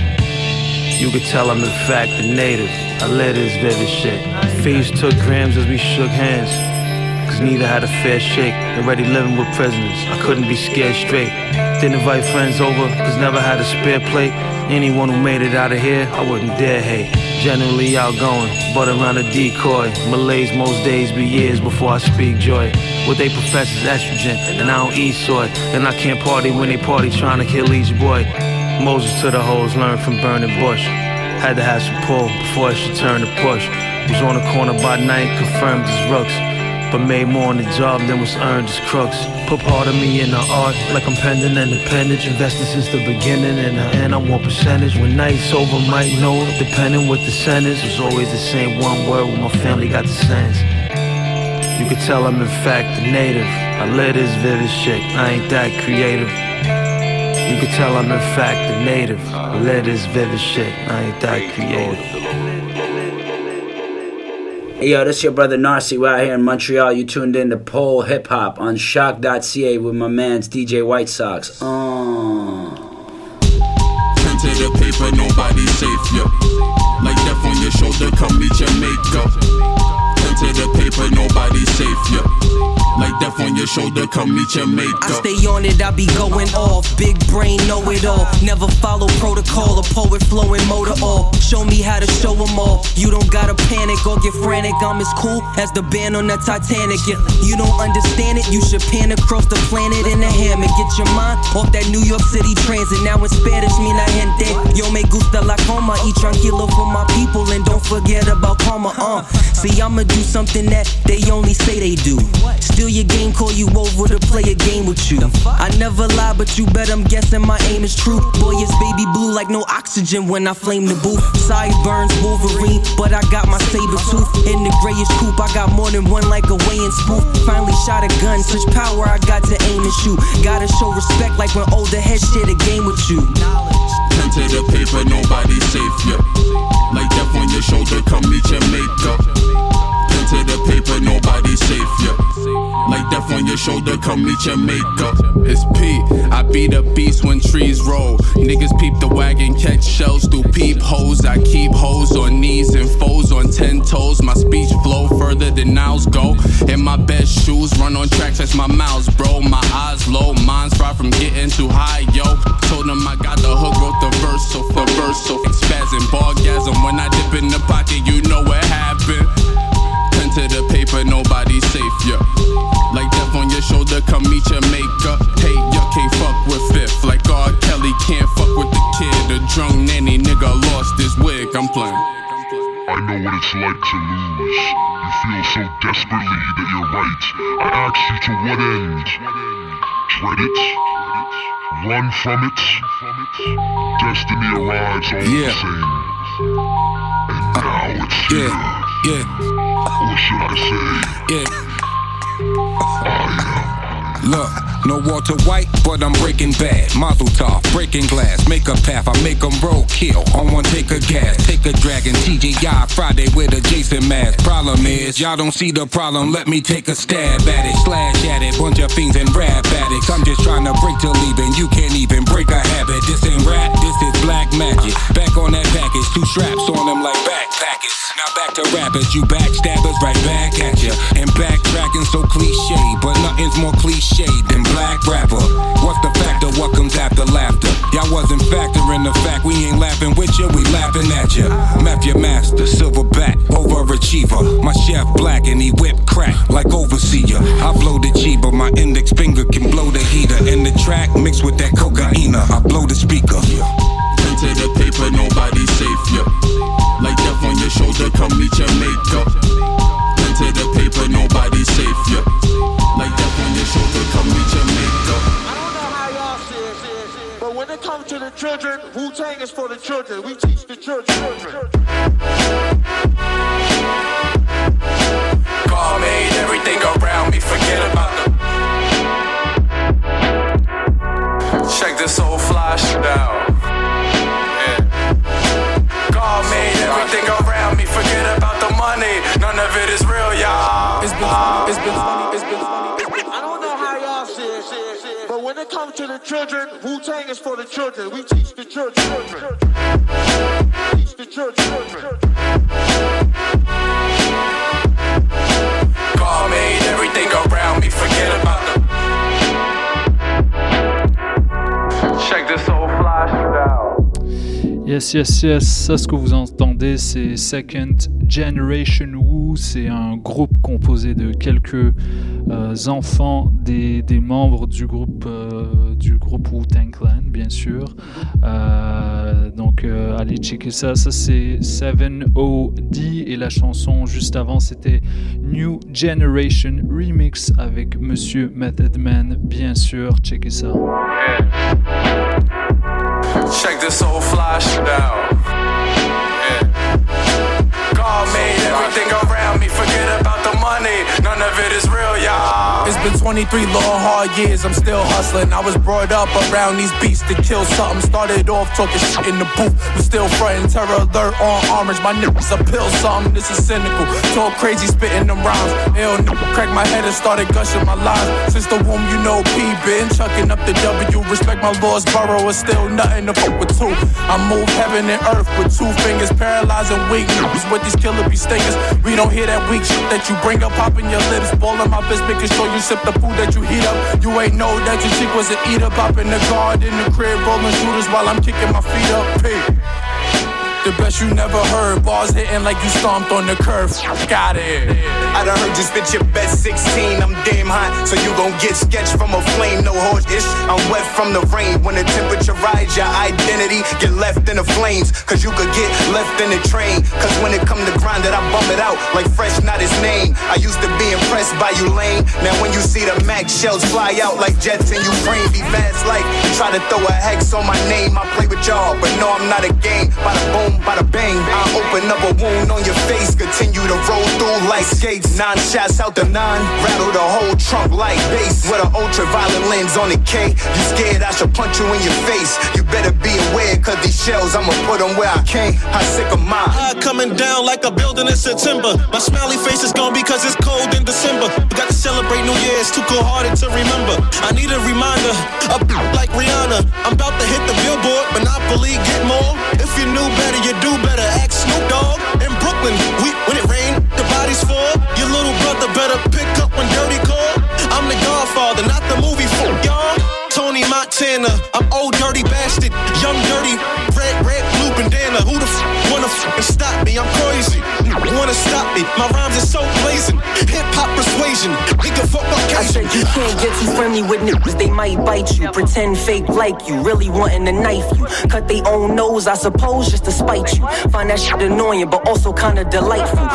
You could tell I'm in fact the native. I live this vivid shit. Fees took grams as we shook hands. Cause neither had a fair shake. Already living with prisoners. I couldn't be scared straight. Didn't invite friends over, cause never had a spare plate. Anyone who made it out of here, I wouldn't dare hate. Generally outgoing, but around a decoy. Malays most days be years before I speak joy. What they profess is estrogen, and I don't eat soy. And I can't party when they party trying to kill each boy. Moses to the hoes learned from burning bush. Had to have some pull before it should turn to push. Was on the corner by night, confirmed his rooks. But made more on the job than was earned as crooks. Put part of me in the art, like I'm pending an appendage. Invested since the beginning, and the end I want percentage. When night's over, might know, depending what the sentence. Was always the same one word when my family got the sense. You could tell I'm in fact a native. I live this vivid shit, I ain't that creative. You could tell I'm in fact a native. I live this vivid shit, I ain't that creative. Hey, yo, this is your brother Narcy. We're out here in Montreal. You tuned in to Pole Hip Hop on choq.ca with my man's DJ White Sox. Uh. Turn to the paper, nobody safe, yeah. Like death on your shoulder, come meet your makeup. Turn to the paper, nobody safe, yeah. Like death on your shoulder, come meet your maker. I stay on it, I be going off. Big brain, know it all. Never follow protocol, a poet flowing motor all. Show me how to show them all. You don't gotta panic or get frantic. I'm as cool as the band on the Titanic. If you don't understand it, you should pan across the planet in a hammock. Get your mind off that New York City transit. Now in Spanish, me la gente. Yo me gusta la coma. Y tranquilo for my people and don't forget about karma. Uh. See, I'ma do something that they only say they do. Your game, call you over to play a game with you. I never lie, but you bet I'm guessing my aim is true. Boy, it's baby blue like no oxygen when I flame the booth. Sideburns, Wolverine, but I got my saber tooth. In the grayish coupe, I got more than one like a weighing spoof. Finally shot a gun, such power I got to aim and shoot. Gotta show respect like when older heads share the game with you. Pen to the paper, nobody safe, yeah. Like death on your shoulder, come meet your maker. Shoulder, come meet your maker. It's P. I be the beast when trees roll. Niggas peep the wagon, catch shells through peep holes. I keep hoes on knees and foes on ten toes. My speech flow further than nows go. In my best shoes, run on tracks, that's my mouths, bro. My eyes low, mine's far from getting too high, yo. Told them I got the hook, wrote the verse, so for verse, so spazzing, bargasm. When I dip in the pocket, you know what happened. Pen to the paper, nobody safe, yeah. Like death on your shoulder, come meet your maker. Hey, you can't fuck with fifth. Like R. Kelly can't fuck with the kid. A drunk nanny nigga lost his wig. I'm playing. I know what it's like to lose. You feel so desperately that you're right. I ask you to what end? Dread it? Run from it? Destiny arrives all Yeah. the same. And now it's here. Yeah. Or should I say, Yeah. Hola. Look, no Walter White, but I'm breaking bad. Mazel tov, breaking glass, make a path, I make 'em roll, kill. On one, take a gas, take a dragon, TGI Friday with a Jason mask. Problem is, y'all don't see the problem, let me take a stab at it. Slash at it, bunch of fiends and rap addicts. I'm just trying to break till leaving, you can't even break a habit. This ain't rap, this is black magic. Back on that package, two straps on them like backpackers. Now back to rappers, you backstabbers right back at ya. And backtracking so cliche, but nothing's more cliche than black rapper. What's the factor? What comes after laughter? Y'all wasn't factoring the fact we ain't laughing with you, we laughing at ya. Map your master, silverback, overachiever. My chef black and he whip crack like overseer. I blow the cheaper, my index finger can blow the heater. And the track mixed with that cocaine, I blow the speaker. Pen to the paper, nobody safe, yeah. Like death on your shoulder, come meet your maker. Pen to the paper, nobody safe, yeah. Like death on your shoulder, come meet your maker. But when it comes to the children, Wu Tang is for the children. We teach the children. God made everything around me, forget about the. Check this old fly shit out. Yeah. God made everything around me, forget about the money. None of it is real, y'all. It's been, it's been funny, it's been funny. It, but when it comes to the children, Wu Tang is for the children. We teach the children. Teach the children. God made everything around me, forget about the. Check this old flash out. Yes, yes, yes. Ça, ce que vous entendez, c'est Second Generation Wu. C'est un groupe composé de quelques euh, enfants des, membres du groupe euh, du groupe Wu Tang Clan, bien sûr. Euh, donc, allez checker ça. Ça, c'est 7OD et la chanson juste avant, c'était New Generation Remix avec Monsieur Method Man, bien sûr. Checkez ça. Check this old fly shit out. Yeah. God made everything around None of it is real, y'all. It's been 23 long hard years, I'm still hustling. I was brought up around these beats to kill something. Started off talking shit in the booth, but still frontin' terror alert on armors. My niggas a pill something, this is cynical. Talk crazy, spitting them rhymes. Ill nigga cracked my head and started gushing my lines. Since the womb, you know P been chucking up the W. Respect my Lord's borough, is still nothing to fuck with two. I move heaven and earth with two fingers, paralyzing weak niggas with these killer be stingers. We don't hear that weak shit that you bring up, popping your lips, ballin' my fist, making sure you sip the food that you heat up. You ain't know that your chick was an eater, popping the guard in the crib, rolling shooters while I'm kicking my feet up. P. The best you never heard. Bars hitting like you stomped on the curb. Got it. I done heard you spit your best 16. I'm damn hot, so you gon' get sketched from a flame. No horse ish. I'm wet from the rain. When the temperature rise, your identity get left in the flames. Cause you could get left in the train. Cause when it come to grind it, I bump it out like fresh, not his name. I used to be impressed by you, lame. Now when you see the max shells fly out like jets in Ukraine, be fast like try to throw a hex on my name. I play with y'all, but no, I'm not a game. By the boom boom, bada bang. I open up a wound on your face, continue to roll through like skates. Nine shots out the nine, rattle the whole trunk like bass. With an ultraviolet lens on the K, you scared I should punch you in your face. You better be aware, cause these shells, I'ma put them where I came. I sick of mine. High coming down like a building in September. My smiley face is gone because it's cold in December. We got to celebrate New Year's, too cold hearted to remember. I need a reminder, a like Rihanna. I'm about to hit the billboard, Monopoly, get more. If you knew better, you do better. Ask Snoop Dogg in Brooklyn. We, when it rain, the bodies fall. Your little brother better pick up when dirty call. I'm the Godfather, not the movie for y'all. Tony Montana, I'm old dirty bastard, young dirty, red, red, blue bandana. Who the f wanna f stop me? I'm crazy. Wanna stop me? My rhymes are so blazing. Hip hop persuasion, nigga fuck my I said you can't get too friendly with niggas, they might bite you. Pretend fake like you, really wanting to knife you. Cut they own nose, I suppose, just to spite you. Find that shit annoying, but also kinda delightful.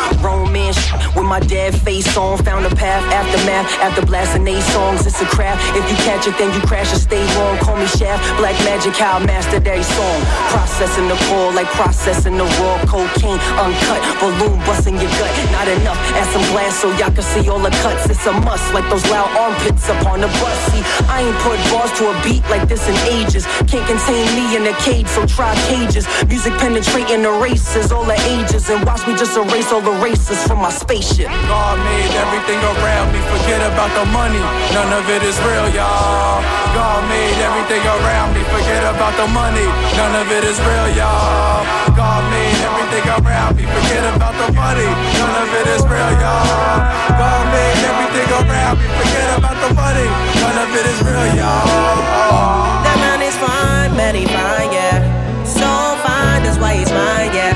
Shit with my dad face on. Found a path, aftermath, after blasting they songs. It's a craft. If you catch it, then you crash or stay wrong. Call me Shaft, Black Magic, how I mastered every song. Processing the core like processing the raw cocaine. Uncut, balloon busting your gut. Not enough, add some glass so y'all can see all the cuts. It's a must, like those loud armpits up on the bus. See, I ain't put bars to a beat like this in ages. Can't contain me in a cage, so try cages. Music penetrating the races, all the ages. And watch me just erase all the races from my spaceship. God made everything around me. Forget about the money. None of it is real, y'all. God made everything around me. Forget about the money. None of it is real, y'all. God made everything around me. Forget about the money. None of it is real, y'all. God made everything around me. Forget about the money. None of it is real, y'all. That man is fine, man, he fine, yeah. So fine, that's why he's mine, yeah.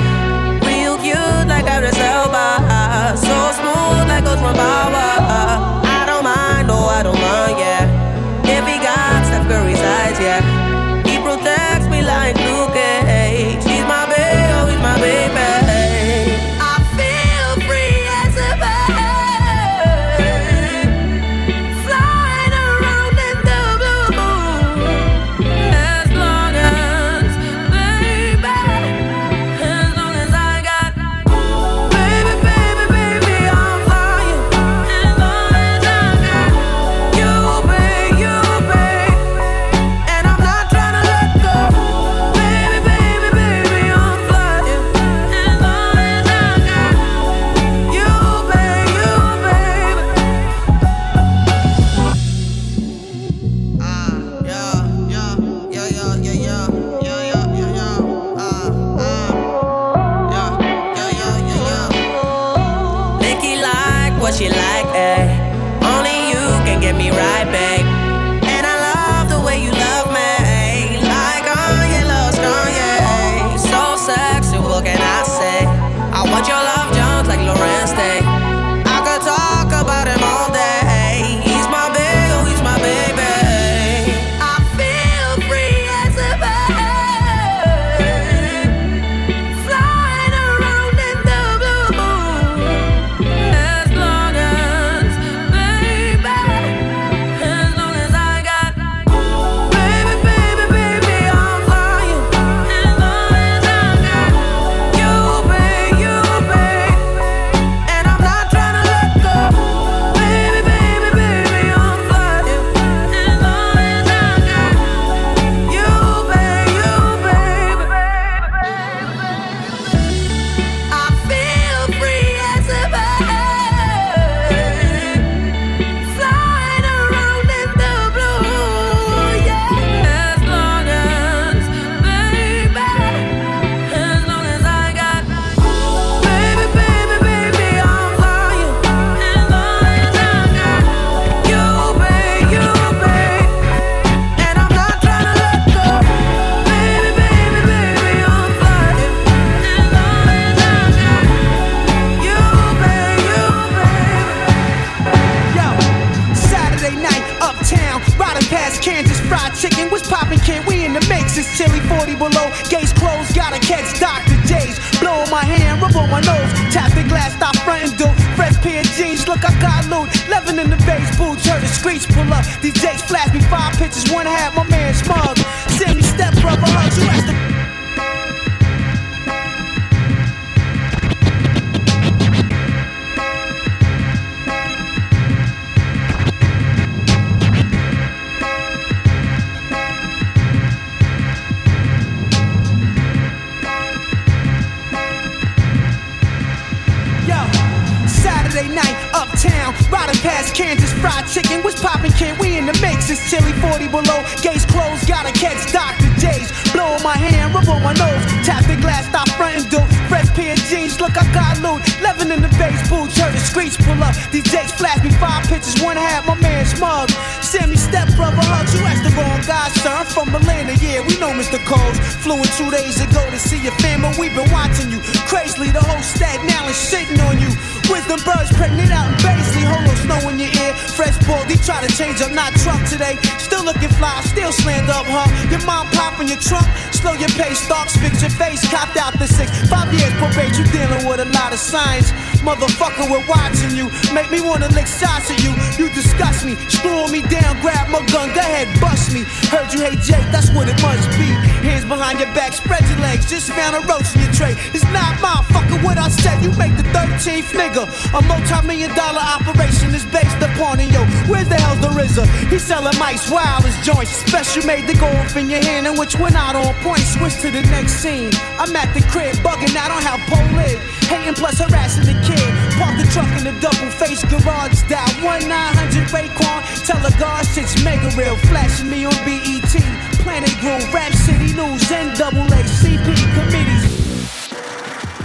Back, spread your legs, just found a roach in your tray. It's not my fucker what I said, you make the 13th nigga. A multi-million dollar operation is based upon it, yo. Where the hell's the RZA? He's selling mice, wild as joints. Special made to go off in your hand, and which went out on point. Switch to the next scene. I'm at the crib, bugging out on how Pole live. Hating plus harassing the kid. Park the truck in the double face garage style. 1 900 Raekwon. Tell the guard shit's mega real. Flashing me on BET. Planet Groove, Rap City News, NAACP committees.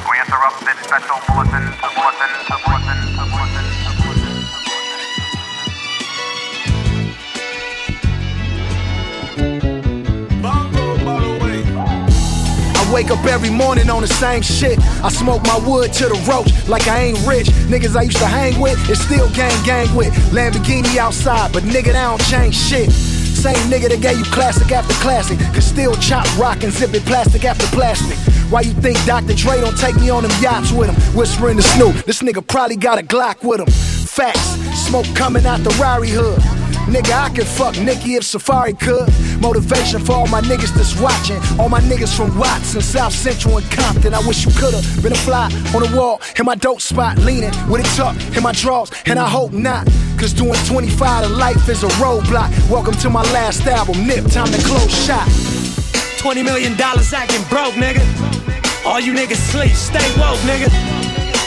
We interrupt this special bulletin, bulletin, bulletin, bulletin, bulletin. I wake up every morning on the same shit. I smoke my wood to the roach like I ain't rich. Niggas I used to hang with and still gang gang with. Lamborghini outside, but nigga, that don't change shit. Same nigga that gave you classic after classic. Can still chop rock and zip it plastic after plastic. Why you think Dr. Dre don't take me on them yachts with him? Whispering to Snoop, this nigga probably got a Glock with him. Facts, smoke coming out the Rari hood. Nigga, I could fuck Nikki if Safari could. Motivation for all my niggas that's watching. All my niggas from Watson, South Central, and Compton. I wish you could've been a fly on the wall in my dope spot, leaning with it tucked in my drawers, and I hope not. Cause doing 25 to life is a roadblock. Welcome to my last album, Nip, time to close shop. 20 million dollars acting broke, nigga. All you niggas sleep, stay woke, nigga.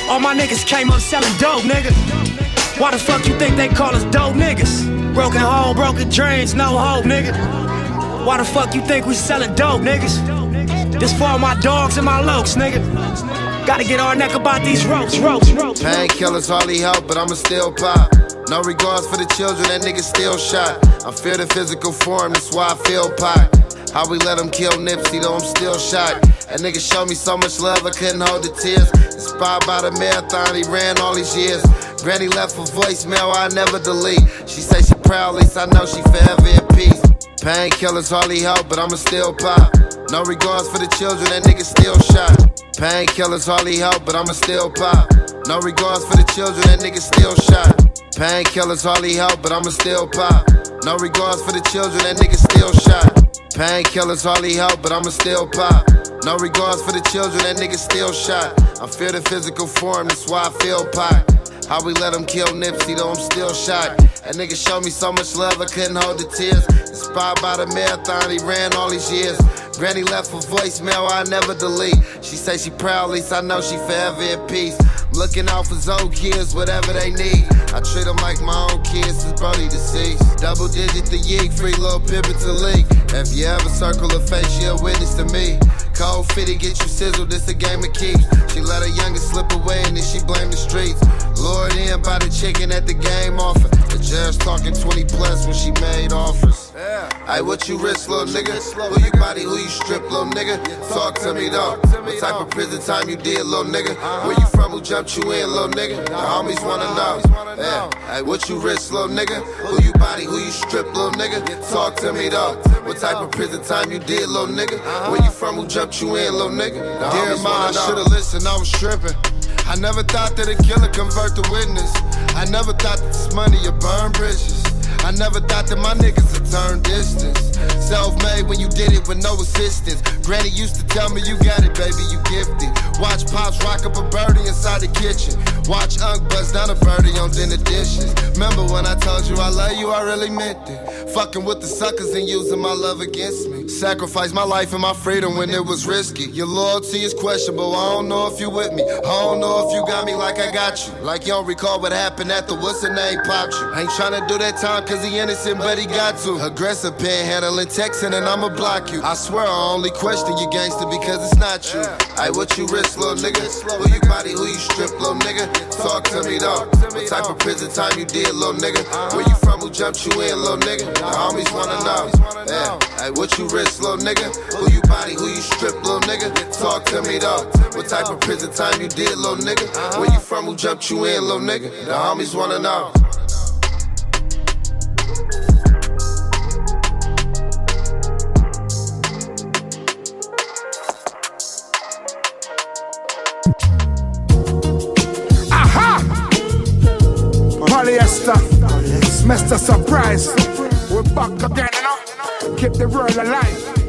All my niggas came up selling dope, nigga. Why the fuck you think they call us dope niggas? Broken home, broken dreams, no hope, nigga. Why the fuck you think we selling dope, niggas? This for all my dogs and my lokes, nigga. Gotta get our neck about these ropes, ropes, ropes. Painkillers hardly help, but I'ma still pop. No regards for the children, that nigga still shot. I feel the physical form, that's why I feel pot. How we let him kill Nipsey, though I'm still shot. That nigga showed me so much love, I couldn't hold the tears. Inspired by the marathon, he ran all these years. Granny left a voicemail I never delete. She say she proud, at least I know she forever in peace. Painkillers hardly help, but I'ma still pop. No regards for the children, that nigga still shot. Painkillers hardly help, but I'ma still pop. No regards for the children, that nigga still shot. Painkillers hardly help, but I'ma still pop. No regards for the children, that nigga still shot. Painkillers hardly help, but I'ma still pop. No regards for the children, that nigga still shot. I feel the physical form, that's why I feel pot. How we let him kill Nipsey, though I'm still shot. That nigga showed me so much love, I couldn't hold the tears. Inspired by the marathon, he ran all these years. Granny left a voicemail I never delete. She say she proud, least I know she forever in peace. I'm looking out for Zoe kids, whatever they need. I treat them like my own kids since Brody deceased. Double digit the yeek, free little pivot to leak. If you ever circle a face, she a witness to me. Cold fitty, get you sizzled, this a game of keeps. She let her youngest slip away and then she blame the streets. Lured in by the chicken at the game offer. The judge talking 20 plus when she made offers. Hey, what you risk, little nigga? Who you body, who you strip, little nigga? Talk to me though. What type of prison time you did, little nigga? Uh-huh. Where you from, who jumped you in, little nigga? The homies wanna know. Yeah. Hey, what you risk, little nigga? Who you body, who you strip, little nigga? Talk to me though. What type of prison time you did, little nigga? Uh-huh. Where you from, who jumped you in, little nigga? The Dear Ma, I should've listened, I was tripping. I never thought that a killer convert to witness. I never thought that this money would burn bridges. I never thought that my niggas would turn distance. Self-made when you did it with no assistance. Granny used to tell me you got it, baby, you gifted. Watch pops rock up a birdie inside the kitchen. Watch Unc bust down a birdie on dinner dishes. Remember when I told you I love you, I really meant it. Fucking with the suckers and using my love against me. Sacrificed my life and my freedom when it was risky. Your loyalty is questionable. I don't know if you with me. I don't know if you got me like I got you. Like you don't recall what happened after what's the name popped you. Ain't tryna do that time cause he innocent, but he got to. Aggressive panhandling, texting, and I'ma block you. I swear I only question you gangster because it's not you. Hey, what you risk, little nigga? Who you body, who you strip, little nigga? Talk to me though. What type of prison time you did, little nigga? Where you from? Who jumped you in, little nigga? The homies wanna know. Yeah. Hey, what you risk, little nigga? Who you body, who you strip, little nigga? Talk to me though. What type of prison time you did, little nigga? Where you from? Who jumped you in, little nigga? The homies wanna know. Aha! Polyester, Mr. Surprise. We're back again, you know. Keep the world alive.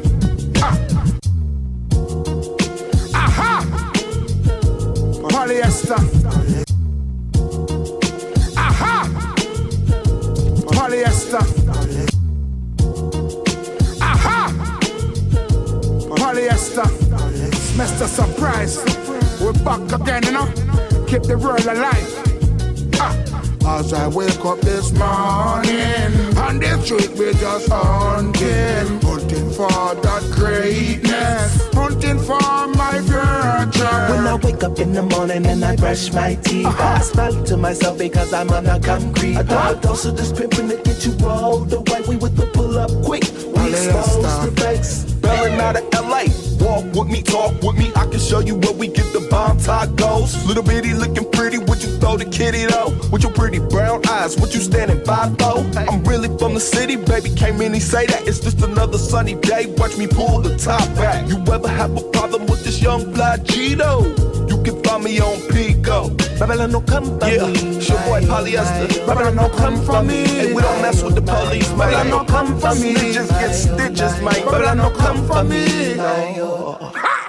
Polyester. Aha! Polyester. Aha! Polyester. Mr. Surprise. We're back again, you know. Keep the world alive. As I wake up this morning, on the street we just hunting, hunting for that greatness, hunting for my virtue. When I wake up in the morning and I brush my teeth, uh-huh. I smile to myself because I'm on a concrete. I got a dose of this pimpin' to get you rolled away. We with the pull up quick. We expose the fakes. Bellin out of LA. Walk with me, talk with me. I can show you where we get the bomb talk goes. Little bitty looking pretty. Would you throw the kitty though? With your pretty brown eyes, would you standing five four? I'm really from the city, baby. Can't many say that. It's just another sunny day. Watch me pull the top back. You ever have a problem with this young fly Cheeto? You can find me on Pico. Babylon no come for yeah. me. It's your boy polyester. Babylon no come for me. Hey, we don't mess with the police, man. Babylon no come for me. Snitches get stitches, man. Babylon no come for me.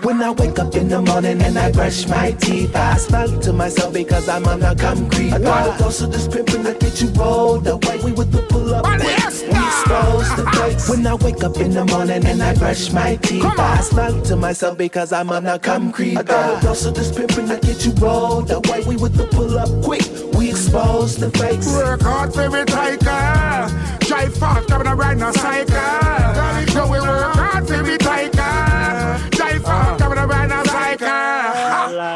When I wake up in the morning and I brush my teeth, I smile to myself because I'm on a concrete. I got a dose of this pimpin' to get you rolled away. We with the pull up quick. We expose the fakes. When I wake up in the morning and I brush my teeth, I smile to myself because I'm on a concrete. I got a dose of this pimpin' to get you rolled away. We with the pull up quick. We expose the fakes. Work hard it, tiger. Drive fast, coming around no cycle. So we work hard for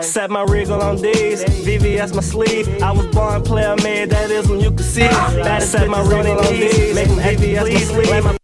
Set my regal on D's, VVS my sleeve. I was born player made, that is when you can see. Ah. Baddest set my regal on D's, make them VVS my sleeve.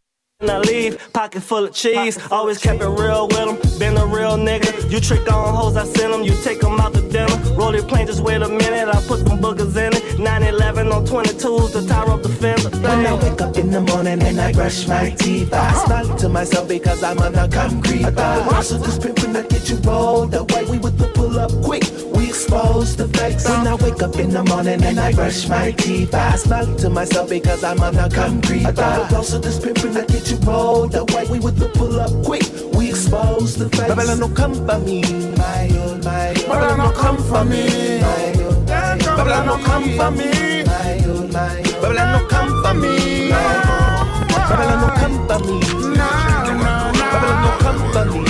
I leave, pocket full of cheese. Always kept it real with them, been a real nigga. You trick on hoes, I send them, you take them out to dinner. Roll your plane, just wait a minute, I put them boogers in it. 911 on 22s to tire up the fender. When I wake up in the morning and I brush my teeth, I smile to myself because I'm on a concrete. I got a dose of this pimpin' to get you rolled away. We with the pull up quick. We expose the fakes. When I wake up in the morning and I brush my teeth, I smile to myself because I'm on a concrete. I got a dose of this pimpin' to get you rolled away. We with the pull up quick. We expose the fakes. Babylon no come for me, my old, my old. Babylon no come for me. My old, my old. Babylon no come for me. My old, my old. Babylon no come for me. Babylon no come for me. Babylon no come for me.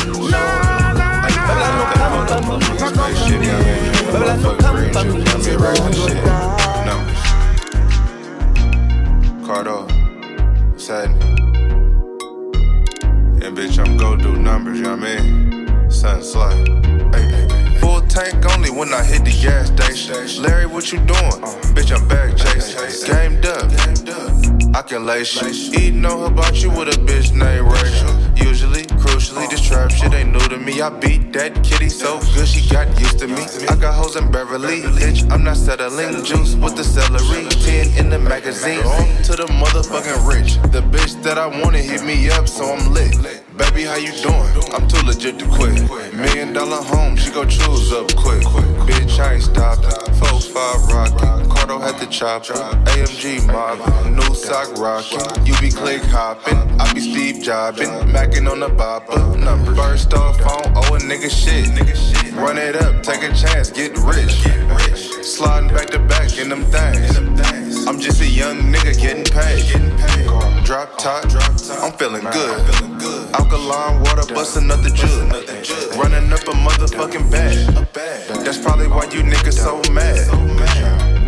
Babylon no come for me. Babylon no come for me. When I hit the gas station. Larry, what you doing? Bitch, I'm back chasing. Gamed up. I can lay shit. Eating on about you with a bitch named Rachel. Usually, crucially, this trap shit ain't new to me. I beat that kitty so good she got used to me. I got hoes in Beverly, bitch. I'm not settling. Juice with the celery, 10 in the magazine. On to the motherfucking rich. The bitch that I wanted hit me up, so I'm lit. Baby, how you doing? I'm too legit to quit. Million dollar home, she go choose up quick. Bitch, I ain't stopping. Four five rocket. Cardo had the chopper. AMG mobbing. New sock rocking. You be click hopping. I be Steve jobbing. Mackin' on the bopper. Number. First off, phone, owe a nigga shit. Run it up, take a chance, get rich. Sliding back to back in them things. I'm just a young nigga getting paid. Drop top, I'm feeling good. Alkaline water, bust another jug. Running up a motherfucking bag. That's probably why you niggas so mad.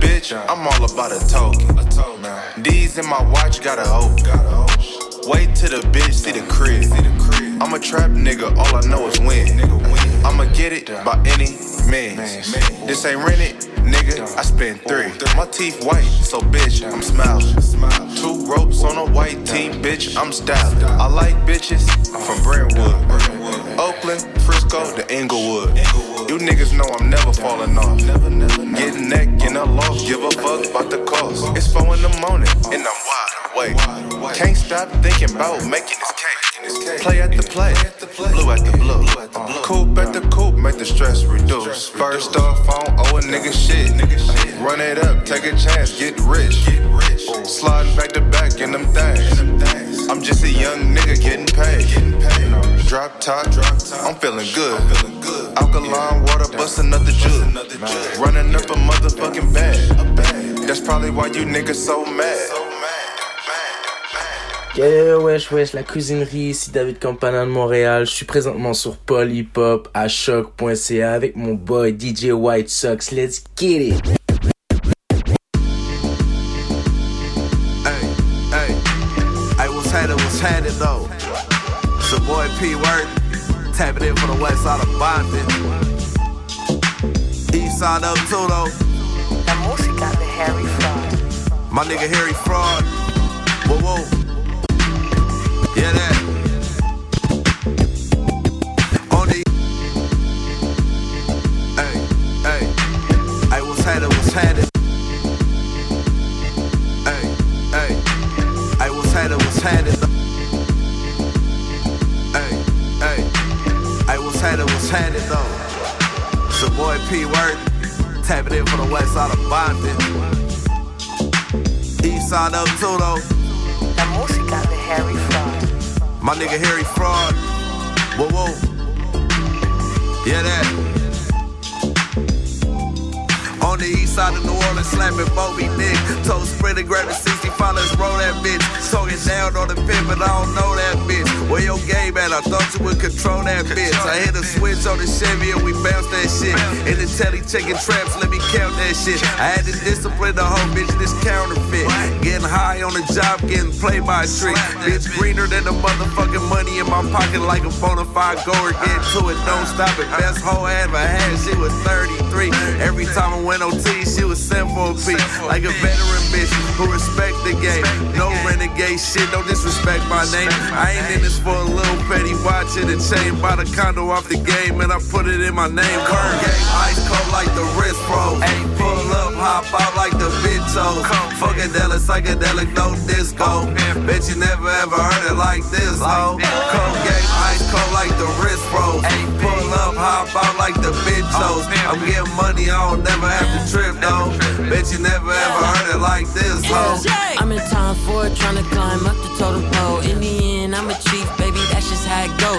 Bitch, I'm all about a token. D's in my watch got a hope. Wait till the bitch see the crib. I'm a trap nigga, all I know is win. I'ma get it by any means. This ain't rented, nigga. I spent three. My teeth white, so bitch, I'm smiling. Two ropes on a white tee, bitch, I'm styling. I like bitches from Brentwood, Oakland, Frisco, to Inglewood. You niggas know I'm never falling off. Getting neck in a loft, give a fuck about the cost. It's four in the morning, and I'm wide awake. Can't stop thinking about making this cake. Play at the play, blue at the blue. Coop at the coop, make the stress reduce. First off, I don't owe a nigga shit. Run it up, take a chance, get rich. Sliding back to back in them things. I'm just a young nigga getting paid. Drop top, I'm feeling good. Alkaline water, bust another jug. Running up a motherfucking bag. That's probably why you niggas so mad. Yeah, wesh, wesh, la cuisinerie, ici David Campana de Montréal. Je suis présentement sur Paul Hip Hop à choc.ca avec mon boy DJ White Sox. Let's get it! Hey, hey, what's happening? What's happening though? Boy P Word, tapping in for the west side of Bonded. East side up too though. La música de Harry Fraud. My nigga Harry Fraud. Whoa, whoa. Yeah, that. On the. Hey, what's happening? What's though? It's your boy P Word. Tapping in for the west side of Bonded. East side up too though. La música de Harry Fraud. My nigga Harry Fraud. Whoa, whoa. Yeah, that. On the east side of New Orleans, slapping Bobby Nick. Told Spread and grab the 65, let's roll that bitch. Talking down on the pin, but I don't know that bitch. Where your game at? I thought you would control that bitch. I hit a switch on the Chevy and we bounced that shit. In the telly checking traps, let me count that shit. I had to discipline the whole bitch, this counterfeit. Getting high on the job, getting played by a trick. Bitch greener than the motherfucking money in my pocket like a bona fide goer. Get to it, don't stop it. Best hoe I ever had, she was 33. Every time I went OT, she was sent for a beat. Like a veteran bitch who respect the game. No renegade shit, don't disrespect my name. I ain't in this for a little petty watch and a chain. Bought a condo off the game and I put it in my name. Curve game, ice cold like the wrist pro. Ain't pull up, hop out like the bitch toes. Funkadelic, psychedelic, no disco. Bet you never ever heard it like this, ho. Cold game, ice cold like the wrist pro. Ain't pull up, hop out like the bitch toes. I'm getting money, I don't never have to trip though. Bet you never ever heard it like this, ho. I'm in time for it, tryna climb up the totem pole. In the end, I'm a chief,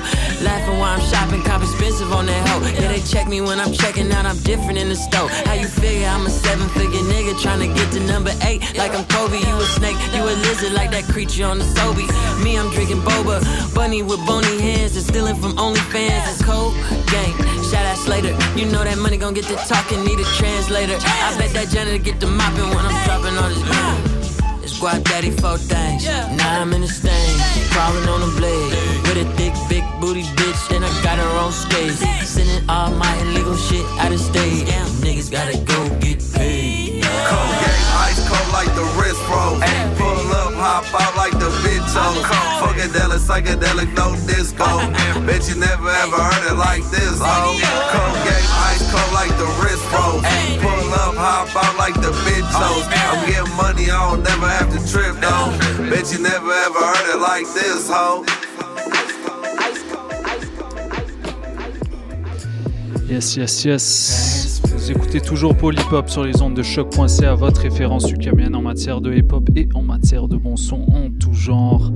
go. Laughing while I'm shopping, cop expensive on that hoe. Yeah, they check me when I'm checking out, I'm different in the store. How you figure I'm a seven figure nigga trying to get to number eight? Like I'm Kobe, you a snake, you a lizard like that creature on the Sobe. Me, I'm drinking boba, bunny with bony hands and stealing from OnlyFans. It's cold game. Shout out Slater, you know that money gon' get to talking, need a translator. I bet that janitor get the mopping when I'm dropping all this game. It's guap daddy four things. Now I'm in the stain, crawling on a blade. With a thick, big booty bitch, and I got her on skates. Sending all my illegal shit out of state. Damn, Niggas gotta go get paid. Cold game, ice cold like the wrist pro. Ain't pull up, hop out like the bitch toes. Funkadelic, psychedelic, no disco. Bet you never ever heard it like this, oh. Cold game, ice cold like the wrist rolls. Pull up, hop out like the bitch oh, toes. I'm getting money, I don't never have to trip though. Bitch, you never ever heard it like this, ho. Yes, yes, yes. Écoutez toujours Polypop sur les ondes de choc.ca, votre référence ukamienne en matière de hip-hop et en matière de bon son en tout genre.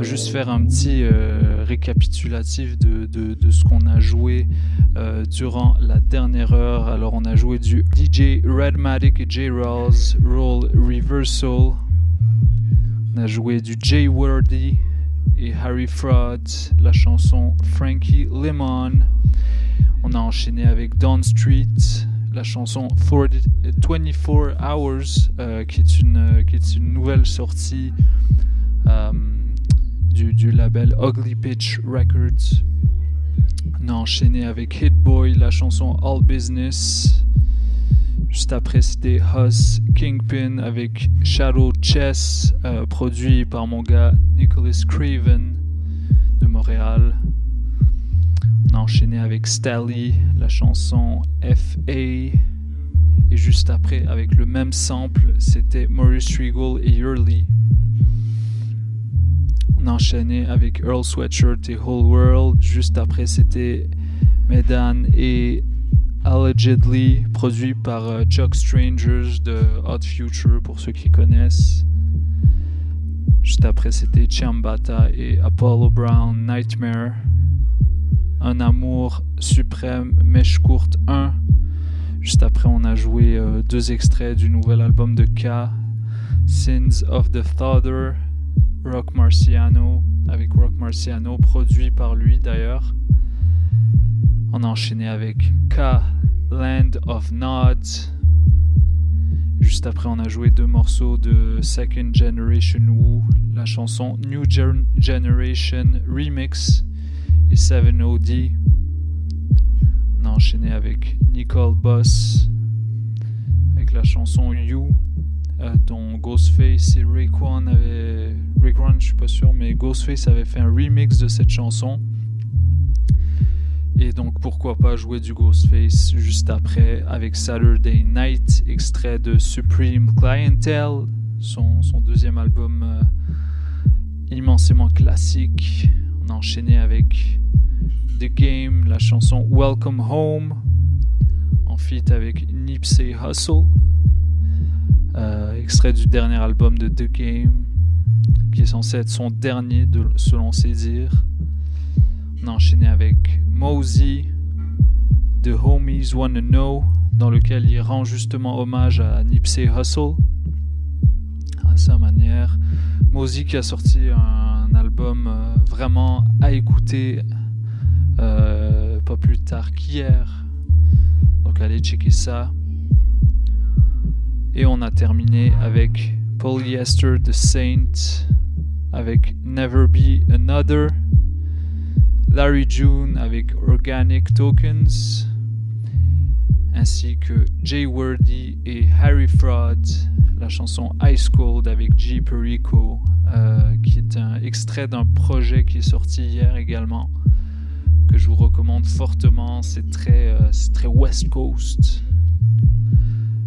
Juste faire un petit euh, récapitulatif de, ce qu'on a joué euh, durant la dernière heure. Alors, on a joué du DJ Redmatic et J. Rawls, Roll Reversal. On a joué du J. Wordy et Harry Fraud, la chanson Frankie Lemon. On a enchaîné avec Dawn Street, la chanson 40 24 Hours, euh, qui, est une, euh, qui est une nouvelle sortie euh, du, label Ugly Pitch Records. On a enchaîné avec Hit Boy, la chanson All Business. Juste après, c'était Huss Kingpin avec Shadow Chess, produit par mon gars Nicholas Craven de Montréal. On a enchaîné avec Stally, la chanson FA. Et juste après, avec le même sample, c'était Maurice Regal et Yurley. On a enchaîné avec Earl Sweatshirt et Whole World. Juste après, c'était Medan et Allegedly, produit par euh, Chuck Strangers de Hot Future, pour ceux qui connaissent. Juste après, c'était Chiambata et Apollo Brown, Nightmare. Un amour suprême, mèche courte 1. Juste après, on a joué euh, deux extraits du nouvel album de K, Sins of the Father, Rock Marciano, avec Rock Marciano, produit par lui d'ailleurs. On a enchaîné avec K, Land of Nods. Juste après, on a joué deux morceaux de Second Generation Woo, la chanson New Gen- Generation Remix et 7OD. On a enchaîné avec Nicole Boss, avec la chanson You, euh, dont Ghostface et Raekwon avaient. Raekwon, je suis pas sûr, mais Ghostface avait fait un remix de cette chanson. Et donc pourquoi pas jouer du Ghostface juste après avec Saturday Night, extrait de Supreme Clientele, son, son deuxième album euh, immensément classique. On a enchaîné avec The Game, la chanson Welcome Home, en feat avec Nipsey Hussle, euh, extrait du dernier album de The Game, qui est censé être son dernier de- selon ses dires. On a enchaîné avec Mosey, The Homies Wanna Know, dans lequel il rend justement hommage à Nipsey Hussle, à sa manière. Qui a sorti un album euh, vraiment à écouter, euh, pas plus tard qu'hier. Donc allez checker ça. Et on a terminé avec Polyester the Saint, avec Never Be Another. Larry June avec Organic Tokens, ainsi que Jay Wordy et Harry Fraud, la chanson Ice Cold avec G. Perico, euh, qui est un extrait d'un projet qui est sorti hier également, que je vous recommande fortement. C'est très, euh, très West Coast,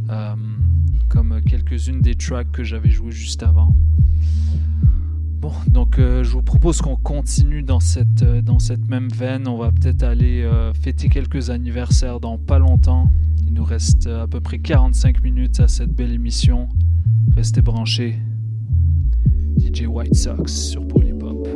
euh, comme quelques-unes des tracks que j'avais jouées juste avant. Bon, donc euh, je vous propose qu'on continue dans cette, euh, dans cette même veine. On va peut-être aller euh, fêter quelques anniversaires dans pas longtemps. Il nous reste à peu près 45 minutes à cette belle émission. Restez branchés. DJ White Sox sur Polypop.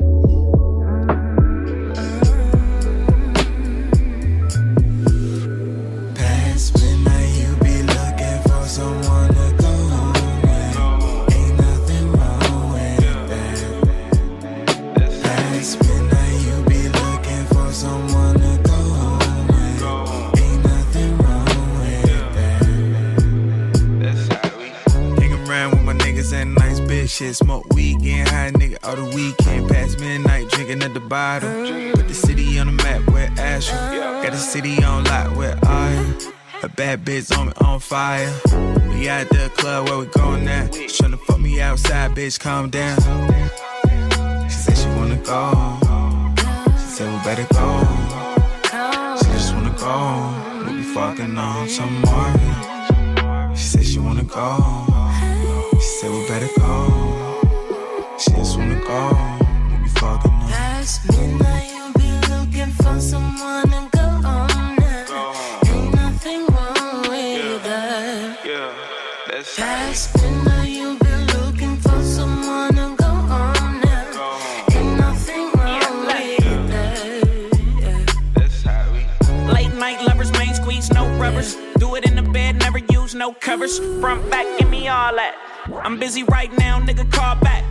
Shit. Smoke weed, getting high, nigga, all the weekend. Past midnight, drinking at the bottle. Put the city on the map where Asheville. Got the city on lock where I am. A bad bitch on me on fire. We at the club where we going now. She tryna fuck me outside, bitch, calm down. She said she wanna go. She said we better go. She just wanna go. We be fucking on some. She said she wanna go. Said we better go. She just wanna go. We be fucking up. Past midnight, you'll be looking for someone to go on now. Ain't nothing wrong with yeah. that. Yeah, that's past right. midnight, you'll be looking for someone to go on now. Ain't nothing wrong yeah, with yeah. that. Yeah. That's how we. Late night lovers, main squeeze, no rubbers. Do it in the bed, never use no covers. Front back, give me all that. I'm busy right now, nigga, call back.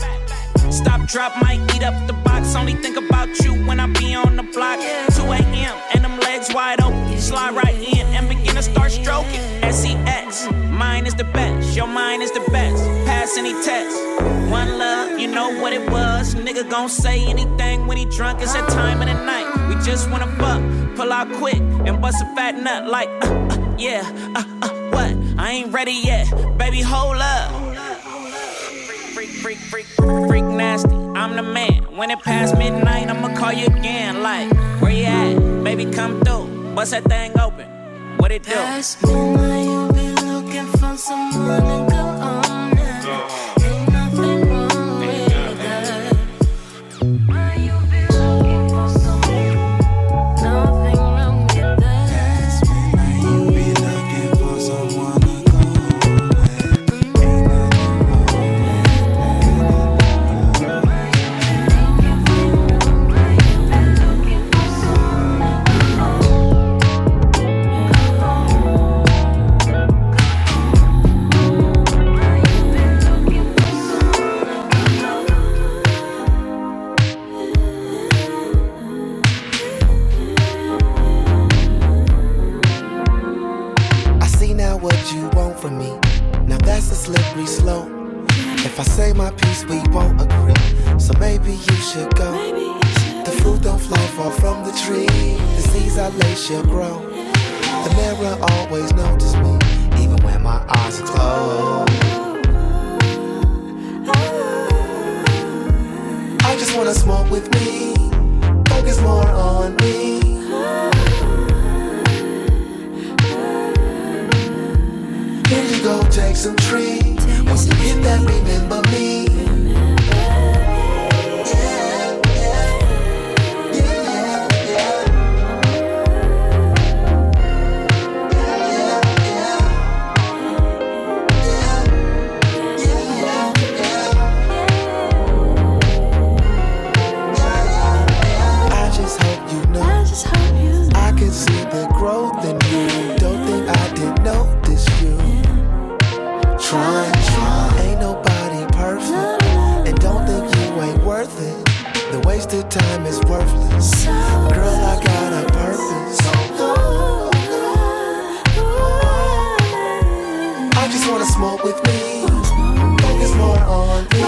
Stop, drop, might eat up the box. Only think about you when I be on the block. 2 a.m. and them legs wide open. Slide right in and begin to start stroking. SEX, mine is the best. Your mind is the best. Pass any test. One love, you know what it was. Nigga gon' say anything when he drunk. It's that time of the night. We just wanna fuck, pull out quick and bust a fat nut like, uh, uh, yeah, uh, uh, what? I ain't ready yet, baby. Hold up. Freak, freak, freak, nasty. I'm the man. When it past midnight, I'ma call you again. Like, where you at? Baby, come through. Bust that thing open. What it do? Past midnight, you've been looking for someone to go far from the tree. The seeds I lay shall grow. The mirror always notice me, even when my eyes are closed. I just wanna smoke with me. Focus more on me. Here you go, take some trees. Once you hit that, remember me. Time is worthless. Girl, I got a purpose. I just wanna smoke with me. Focus more on me.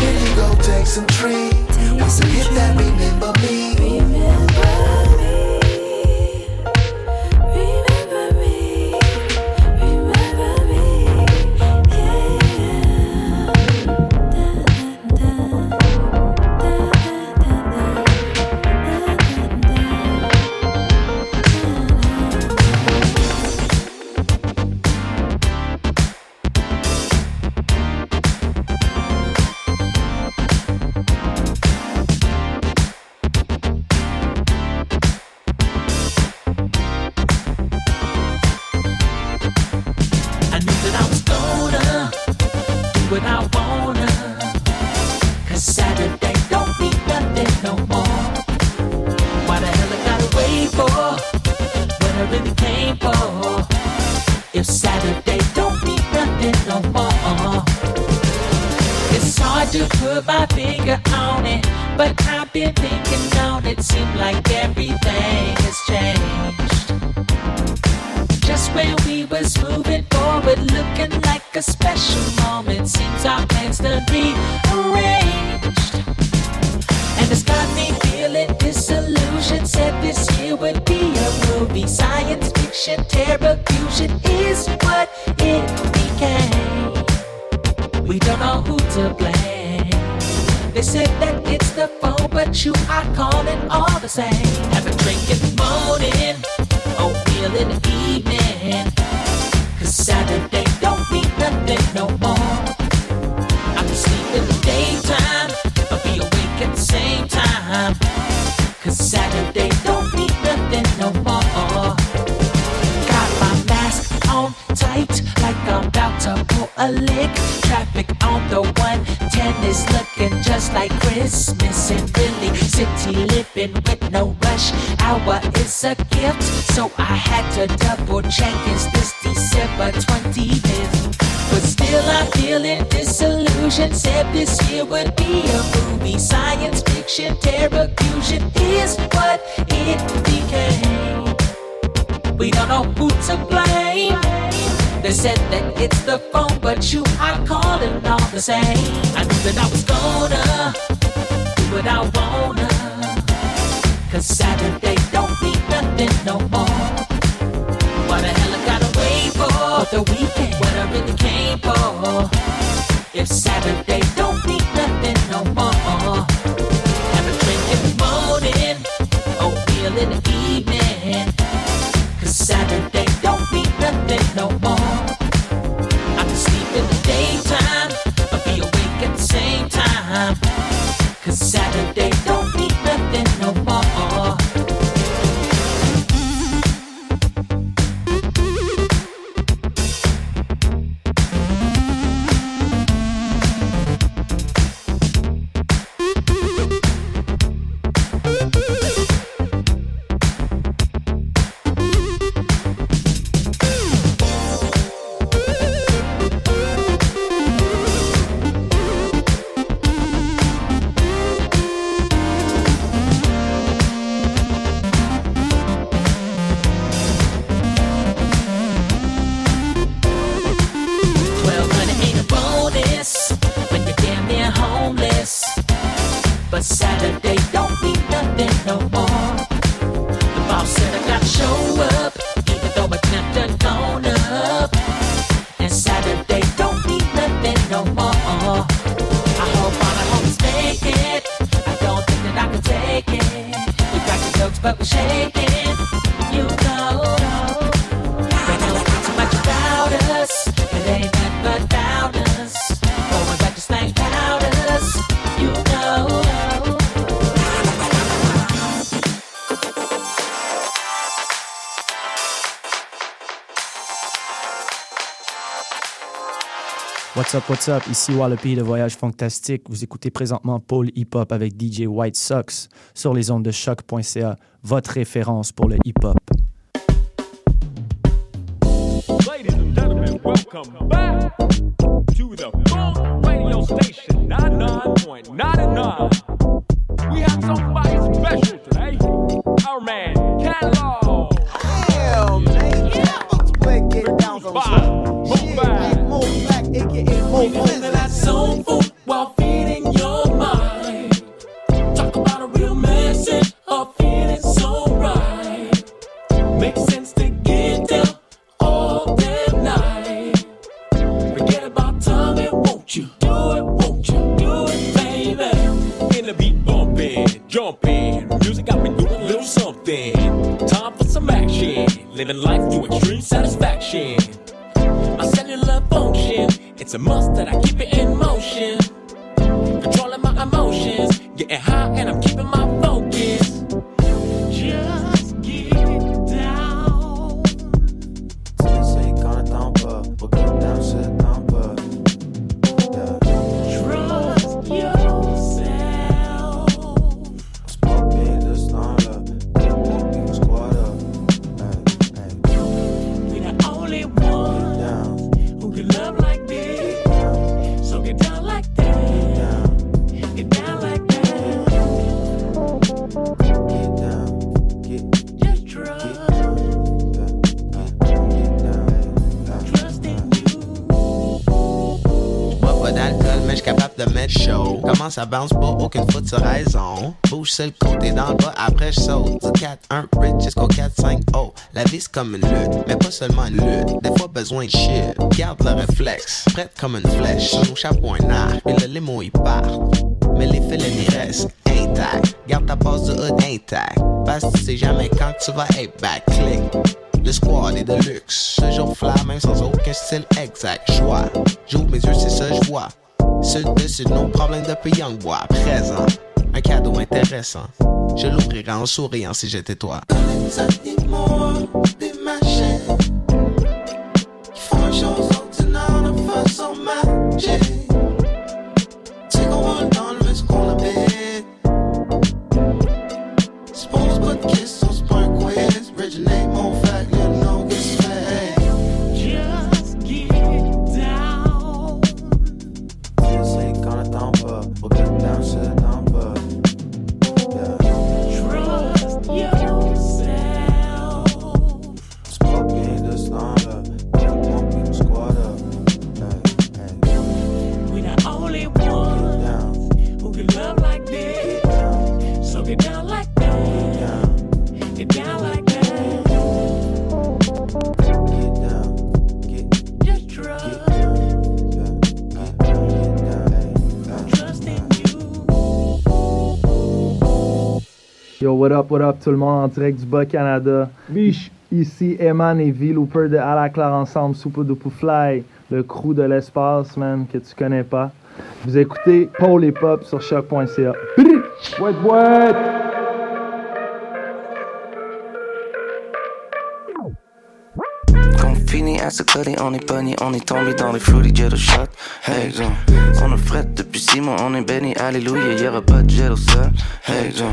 Here you go, take some trees. Looking like a special moment, since our plans done rearranged. And it's got me feeling disillusioned. Said this year would be a movie, science fiction, terror fusion is what it became. We don't know who to blame. They said that it's the phone, but you are calling all the same. Have a drink in the morning, oatmeal in the evening. Cause Saturday dependent no more. I can sleep in the daytime, but be awake at the same time. Cause Saturday don't mean nothing no more. Got my mask on tight, like I'm about to pull a lick. Traffic on the 110 is looking just like Christmas in Philly. City living with no rush hour is a gift. So I had to double check is this December 20th. But still I'm feeling disillusioned. Said this year would be a movie. Science fiction, terror fusion is what it became. We don't know who to blame. They said that it's the phone, but you are calling all the same. I knew that I was gonna do what I wanna. Cause Saturday don't mean nothing no more. What the hell the weekend? What I really came for. If Saturday don't mean nothing no more. Have a drink in the morning, in the What's up, what's up? Ici Wallopy de Voyage Fantastique. Vous écoutez présentement Paul Hip Hop avec DJ White Sox sur les ondes de choc.ca, votre référence pour le hip hop. Ladies and gentlemen, welcome back to the Funk Radio Station 99.99. We have somebody special today. Our man, ça bounce pas, aucune sur raison. Bouge sur le côté dans le bas, après j'saute. Du 4-1 rich jusqu'au 4-5 oh. La vie c'est comme une lutte, mais pas seulement une lutte. Des fois besoin de shit. Garde le réflexe, prête comme une flèche. Nos chapeaux un arc, et le limo il part. Mais les n'y restent intacts. Garde ta base de hood intact. Parce que tu sais jamais quand tu vas être back. Click. Le squad est de luxe, toujours fly, même sans aucun style exact. Joie, j'ouvre mes yeux, c'est ça je vois. Sur dessus de nos problèmes depuis Young Boy, présent. Un cadeau intéressant, je l'ouvrirai en souriant si j'étais toi. What up, what up, tout le monde en direct du Bas-Canada. Biche. Ici, Eman et V Looper de À la Claire Ensemble, Soupe de Fly, le crew de l'espace, man, que tu connais pas. Vous écoutez Paul et Pop sur choc.ca. What, what? On est pogné, on est tombé dans les fruity jello shots. Hey John, on a fret depuis six mois, on est béni, alléluia, y'aura pas de jello ça. Hey John,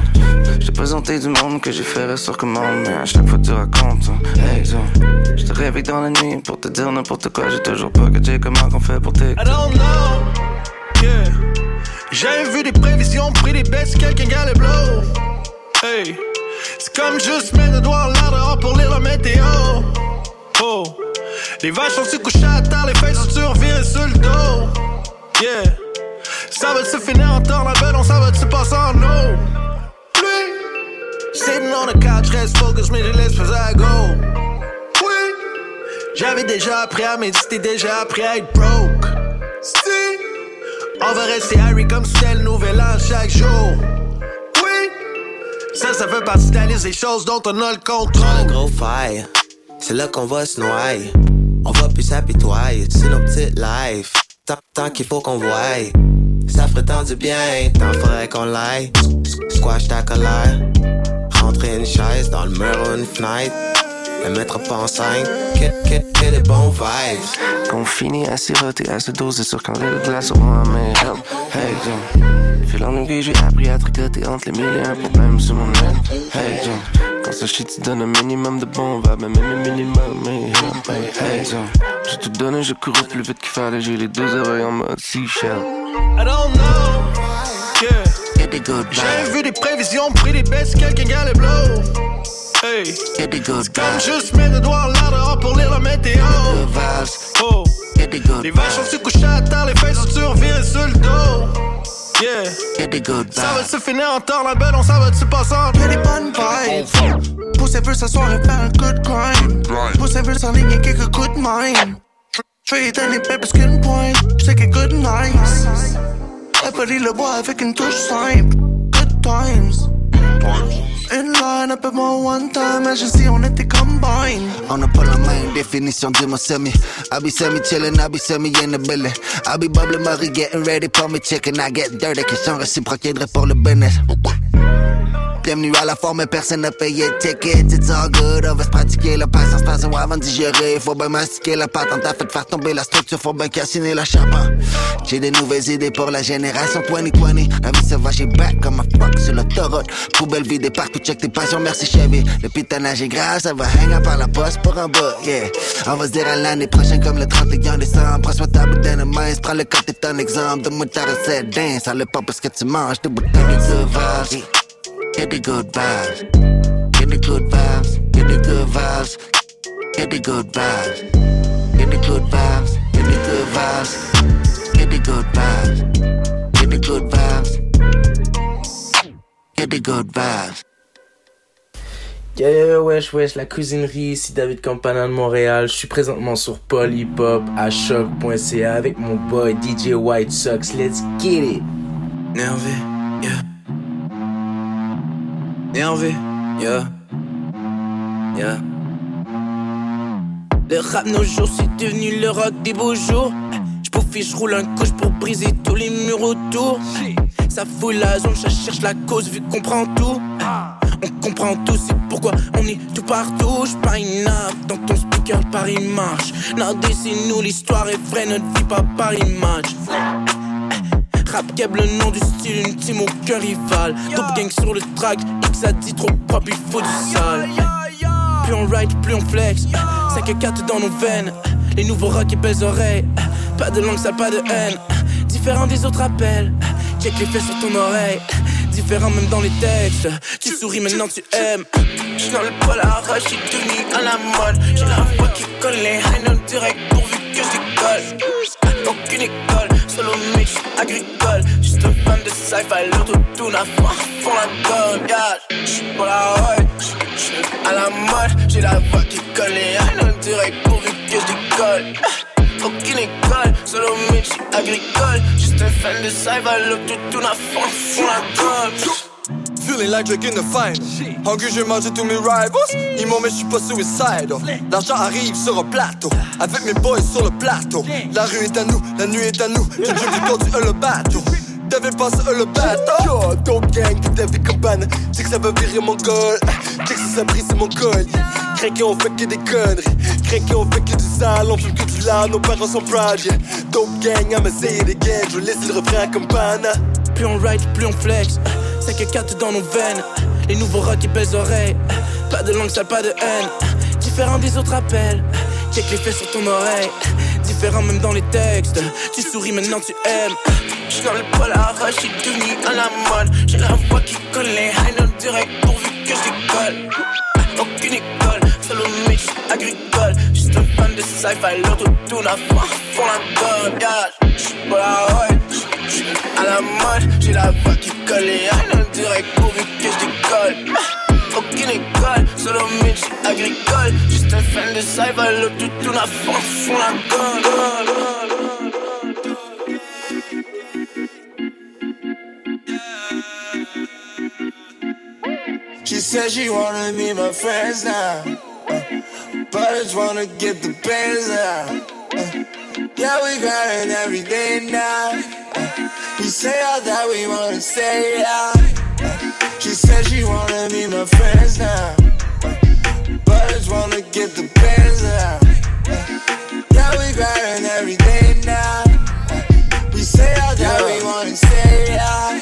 j'ai présenté du monde que j'ai fait sur commande, mais à chaque fois tu racontes. hein. Hey John, je te réveille dans la nuit pour te dire n'importe quoi, j'ai toujours pas catché comment qu'on fait pour I t'écouter. don't know. Yeah. J'avais vu des prévisions, pris des bêtes, quelqu'un qui allait blow. Hey. C'est comme juste mettre le doigt en l'air dehors pour lire la météo. Oh. Les vaches sont-tu couchées à terre, les feuilles sont-tu revirées sur le dos. Yeah. Ça va-tu finir en temps, la belle, on s'en va-tu passer en eau. Pluie. Sitting on the couch, reste focus, mais je laisse faire à go. Oui. J'avais déjà appris à méditer, déjà appris à être broke. Si. On va rester Harry comme si c'était le nouvel chaque jour. Oui. Ça, ça fait partie de la liste des choses dont on a le contrôle. Gros fire, c'est là qu'on va se noyer. On va plus s'apitoyer, c'est nos petites lives. Tant, tant qu'il faut qu'on voie. Ça ferait tant du bien, tant faudrait qu'on l'aille. Squash ta colère, rentrer une chaise dans le mur ou une fenêtre. Le mettre pas enceinte, que, que, que des bons vibes. Qu'on finit à siroter, à se doser sur quand les glaces à mes help. Hey John, fil en j'ai appris à tricoter entre les mille et un problèmes sur mon aile. Hey John, quand ça chie, tu donnes un minimum de bons vibes, même un minimum, mais. Hey j'ai tout donné, je cours plus vite qu'il fallait, j'ai les deux oreilles en mode seashell. I don't know. Yeah. J'ai vu des prévisions, pris des bêtes, quelqu'un qui allait blow. Hey. C'est comme juste mettre le doigt en l'air dehors pour lire la météo. Oh. Les vaches sont-tu couchées à terre, les feuilles sont-tu revirées sur le dos. Yeah. Ça va-tu finir en temps, la belle, on s'en va-tu passer en Y'a des bonnes vibes. Poussez veut s'asseoir et faire un good grind. Poussez veut s'enligner quelques coups de donner bien plus qu'une pointe. J'sais que good nice. Elle le bois avec une touche simple. Good times. Une line, un peu moins one time. Agency, on était combine. On n'a pas la même définition du mot semi. I be semi chillin', I be semi in the building. I be bubbling Marie getting ready for me chicken. I get dirty, question réciproque aiderait pour le business. Bienvenue à la forme, personne n'a payé ticket. It's all good, on va se pratiquer la patience, avant de digérer. Faut bien mastiquer la patente, fait faire tomber la structure, faut bien cassiner la charpente. J'ai des nouvelles idées pour la génération 2020. La vie sauvage back comme un fuck sur l'autoroute. Poubelle vidée partout, check tes passions, merci Chevy. Le pitonnage est grave, ça va hang par la poste pour un bout, yeah. On va se dire à l'année prochaine comme le 31 décembre. Prends-moi ta bouteille de main, prends le côté ton exemple. De moi ta recette, dance, ça le pas parce que tu manges de bouteilles de sauvage. Get the good vibes. Get the good vibes. Get the good vibes. Get the good vibes. Get the good vibes. Get the good vibes. Get the good vibes. Get the good vibes. Get the good vibes. Yo wesh wesh la cuisinerie ici David Campana de Montréal. Je suis présentement sur Hop à choc.ca avec mon boy DJ White Sox. Let's get it. Nervé, yeah. Nervé, yeah. Yeah. Le rap nos jours c'est devenu le rock des beaux jours J'pouffe et j'roule un couche pour briser tous les murs autour Ça fout la zone, ça cherche la cause vu qu'on prend tout On comprend tout, c'est pourquoi on est tout partout nappe dans ton speaker Paris marche Non c'est nous l'histoire est vraie, notre vie pas par image Rap keb le nom du style, une team aucun rival Top gang sur le track, X a dit trop propre, il faut du sale plus on ride, plus on flex. 5 et 4 dans nos veines. Les nouveaux rocks et belles oreilles. Pas de langue sale, pas de haine. Différent des autres appels. Check les faits sur ton oreille. Différent même dans les textes. Tu souris maintenant, tu aimes. J'suis dans le poil à rage, j'suis devenu à la mode. J'ai la voix qui colle les haines direct pourvu que j'décolle. Aucune école, solo mix, agricole. Juste un fan de sci-fi, l'autotune à fond, fond la gomme. Yeah, j'suis pour la rue, j'suis à la mode. J'ai la voix qui colle les haines direct pourvu que j'décolle. Aucune école, solo mix, agricole. Juste un fan de sci-fi, l'autotune à fond, fond la gomme. feeling like in the final. Hungry, j'ai mangé tous mes rivals. Ils m'ont mais je suis pas suicidal. L'argent arrive sur un plateau. Avec mes boys sur le plateau. La rue est à nous, la nuit est à nous. J'ai qui conduit le bateau. Devais passer le bateau. Yo, dope gang, David Cabane. Sais que ça va virer mon goal. Sais que ça brise mon col. Craqué, on fait que des conneries. Craqué, on fait que du sale. On fume que du lard, nos parents sont proud. Yeah. Dope gang, I'ma say it again. Je laisse le refrain comme pana. Plus on ride, plus on flex. C'est que 4 dans nos veines. Les nouveaux rock et belles oreilles. Pas de langue sale, pas de haine. Différent des autres appels. Check les faits sur ton oreille. Différent même dans les textes. Tu souris maintenant, tu aimes. J'suis dans le Polaroid, j'suis devenu à la mode. J'ai la voix qui colle les high direct pourvu que j'décolle. Aucune école, solo mix agricole. Juste un fan de sci-fi, l'autotune à fond, fond la gueule. Yeah. J'suis Polaroid, j'suis à la mode. J'ai la voix qui colle les high direct pourvu que j'décolle. Aucune école, agricole. Juste un fan de sci-fi, l'autotune à fond, fond la gueule. She said she wanna be my friends now. uh, but I just wanna get the bands now. uh, yeah, we grinding every day now. uh, we say all that we wanna say out. Said she wanna be my friends now. just wanna get the bands now. uh, yeah, we grinding every day now. we say all that we wanna say out.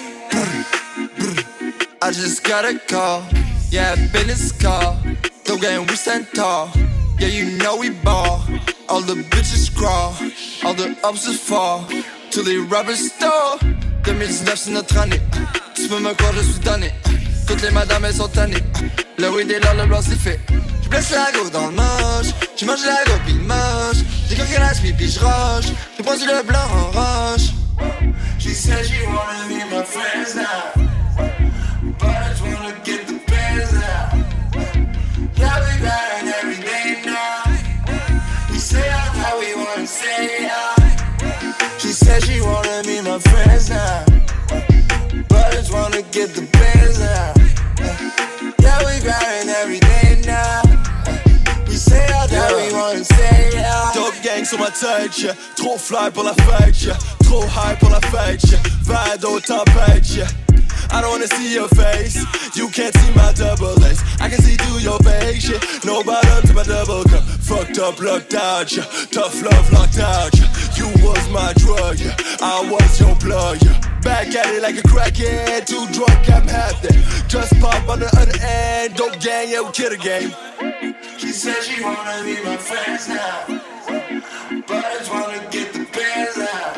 I just got a call, yeah, business call. The game we stand tall, yeah, you know we ball. All the bitches crawl, all the ups fall. Tous les rappers stall. 2019 c'est notre année, tu peux me croire, je suis tanné. Toutes les madames elles sont tannées, le weed là, le blanc c'est fait. Je blesse la go dans le moche, je mange la go pis moche. J'ai coqué la spi pis j'roche, j'ai pris le blanc en roche. She said she wanna be my friends now. But I just wanna get the bands out. Yeah, we grinding every day now. We say all that we wanna say out. She said she wanna be my friends now. Just wanna get the bands out. Yeah, we grinding every day now. We say all that we wanna say out. Dope gang sur ma tête, yeah. Trop fly pour la fête, yeah. Trop high pour la fête, yeah. Tempête, yeah. I don't wanna see your face. You can't see my double A's. I can see through your face, yeah. No bottom to my double cup. Fucked up, locked out, yeah. Tough love, locked out, yeah. You was my drug, yeah. I was your blood, yeah. Back at it like a crackhead. Too drunk, I'm happy. Just pop on the other end. Dope gang, yeah, we kill the game. She said she wanna be my friends now. But I just wanna get the bands out.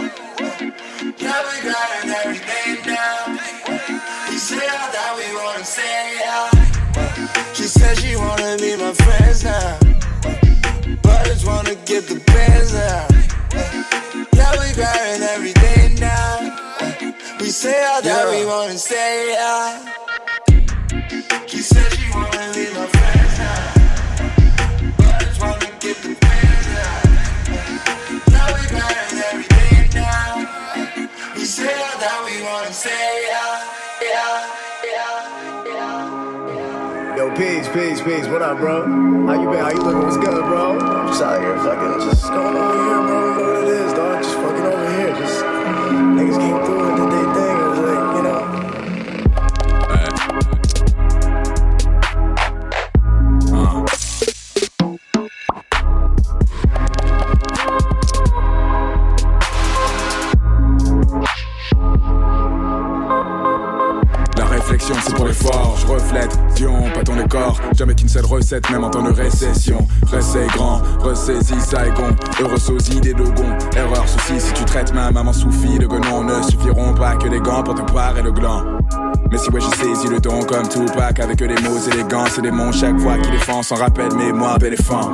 Yeah, we every day now. We say all that we wanna say out. She said she wanna be my friends now. But I just wanna get the bands out. Yeah, we grinding every day now. We say all that we wanna say out. She said she peace, peace, peace. What up, bro? How you been? How you living? What's good, bro? Just out here fucking, just going over here, bro? You know what it is, dog. Just fucking over here. Just niggas came through and did their thing. It was like, you know. La réflexion c'est pour les forts, je reflète, Pas ton décor, jamais qu'une seule recette, même en temps de récession. Recet grand, ressaisis Saigon, heureux sosie des dogons, erreur souci si tu traites ma maman sous fille de guenon, ne suffiront pas que des gants pour te parer le gland. Mais si ouais j'ai saisi le ton comme Tupac avec des mots élégants, c'est des mots chaque fois qu'il défend sans rappel mémoire éléphant.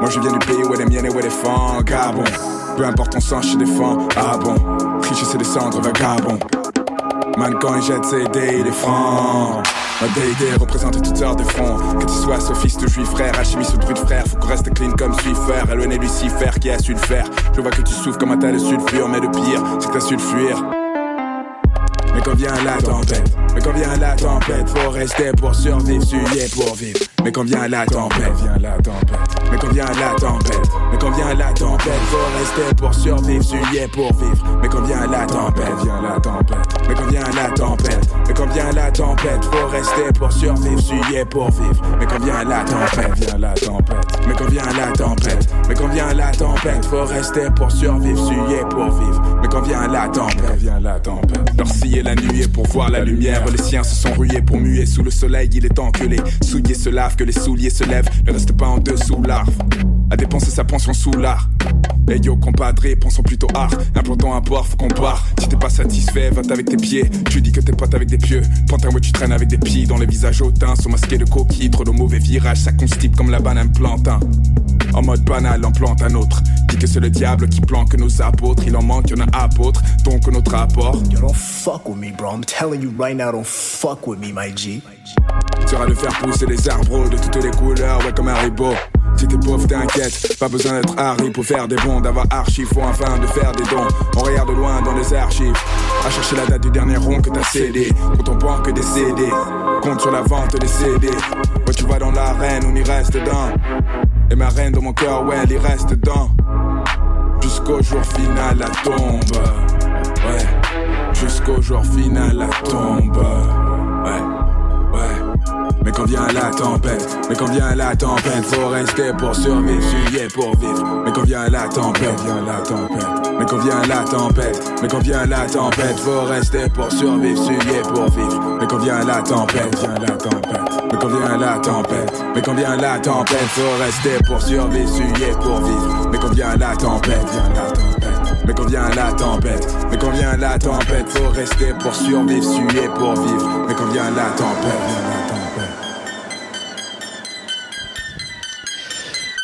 Moi je viens du pays où les miennes et où les fangs, Gabon. Peu importe ton sang, je défends, ah bon. Riche c'est descendre vagabond. Man, quand il jette ses dés, il est franc. Ma déidé représente toutes sortes de fronts. Que tu sois sophiste ou juif, frère, alchimiste ou druide, frère. Faut qu'on reste clean comme Swiffer. Éloigné Lucifer qui a su le faire. Je vois que tu souffres comme un tas de sulfure, mais le pire, c'est que t'as su le fuir. Mais quand vient la tempête, Mais quand vient la tempête, faut rester pour survivre, suyer pour vivre. Mais quand vient la tempête, vient la tempête. Mais quand vient la tempête, mais quand vient la tempête, faut rester pour survivre, suyer pour vivre. Mais quand vient la tempête, la tempête. Mais quand vient la tempête, mais quand vient la tempête, faut rester pour survivre, suyer pour vivre. Mais quand vient la tempête, la tempête. Mais quand vient la tempête, mais quand vient la tempête, faut rester pour survivre, suyer pour vivre. Mais quand vient la tempête, vient la tempête. Leur scier la nuit pour voir la lumière. Les siens se sont rués pour muer sous le soleil. Il est temps que les souliers se lavent, que les souliers se lèvent. Ne reste pas en dessous À dépenser sa pension sous l'art. Hey yo, compadré, pensons plutôt art. Implantons un port, faut qu'on part. Si t'es pas satisfait, va avec tes pieds. Tu dis que t'es pote avec des pieux. Pantin, ouais, tu traînes avec des pieds. Dans les visages hautains, sont masqués de coquilles. Trop de mauvais virages, ça constipe comme la banane plantain. En mode banal, en plante un autre. Dis que c'est le diable qui planque nos apôtres. Il en manque, y'en a apôtres. Donc notre apport. Yo, don't fuck with me, bro. I'm telling you right now, don't fuck with me, my G. sera de faire pousser les arbres de toutes les couleurs, ouais, comme Haribo. Si t'es pauvre, t'inquiète, pas besoin d'être Harry pour faire des bons, d'avoir archi, faut enfin de faire des dons. On regarde loin dans les archives, à chercher la date du dernier rond que t'as cédé. Quand on pense que des CD, compte sur la vente des CD. Ouais, tu vas dans l'arène, on y reste dedans. Et ma reine dans mon cœur, ouais, elle y reste dedans. Jusqu'au jour final, la tombe. Ouais, jusqu'au jour final, la tombe. Mais quand vient la tempête, mais quand vient la tempête, faut rester pour survivre, suyer pour vivre. Mais quand vient la tempête, vient la tempête. Mais quand vient la tempête, mais quand vient la tempête, faut rester pour survivre, suyer pour vivre. Mais quand vient la tempête, vient la tempête. Mais quand vient la tempête, mais quand vient la tempête, faut rester pour survivre, suyer pour vivre. Mais quand vient la tempête, vient la tempête. Mais quand vient la tempête, mais quand vient la tempête, faut rester pour survivre, suyer pour vivre. Mais quand vient la tempête,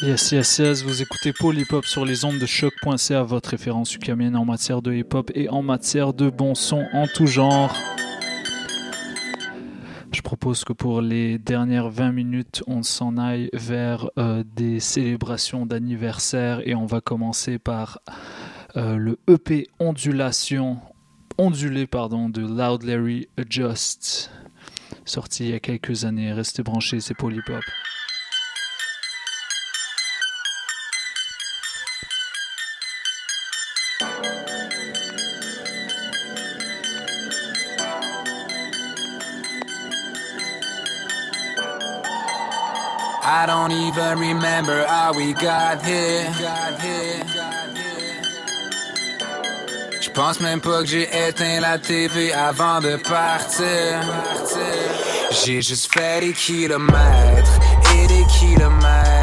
Yes, yes, yes, vous écoutez Paul Hip sur les ondes de choc.ca, votre référence ukamienne en matière de hip hop et en matière de bon son en tout genre. Je propose que pour les dernières 20 minutes, on s'en aille vers euh, des célébrations d'anniversaire et on va commencer par euh, le EP Ondulation, Ondulé pardon, de Loud Larry Adjust, sorti il y a quelques années. Restez branchés, c'est Paul Hip. I don't even remember how we got here. Je pense même pas que j'ai éteint la TV avant de partir. J'ai juste fait des kilomètres et des kilomètres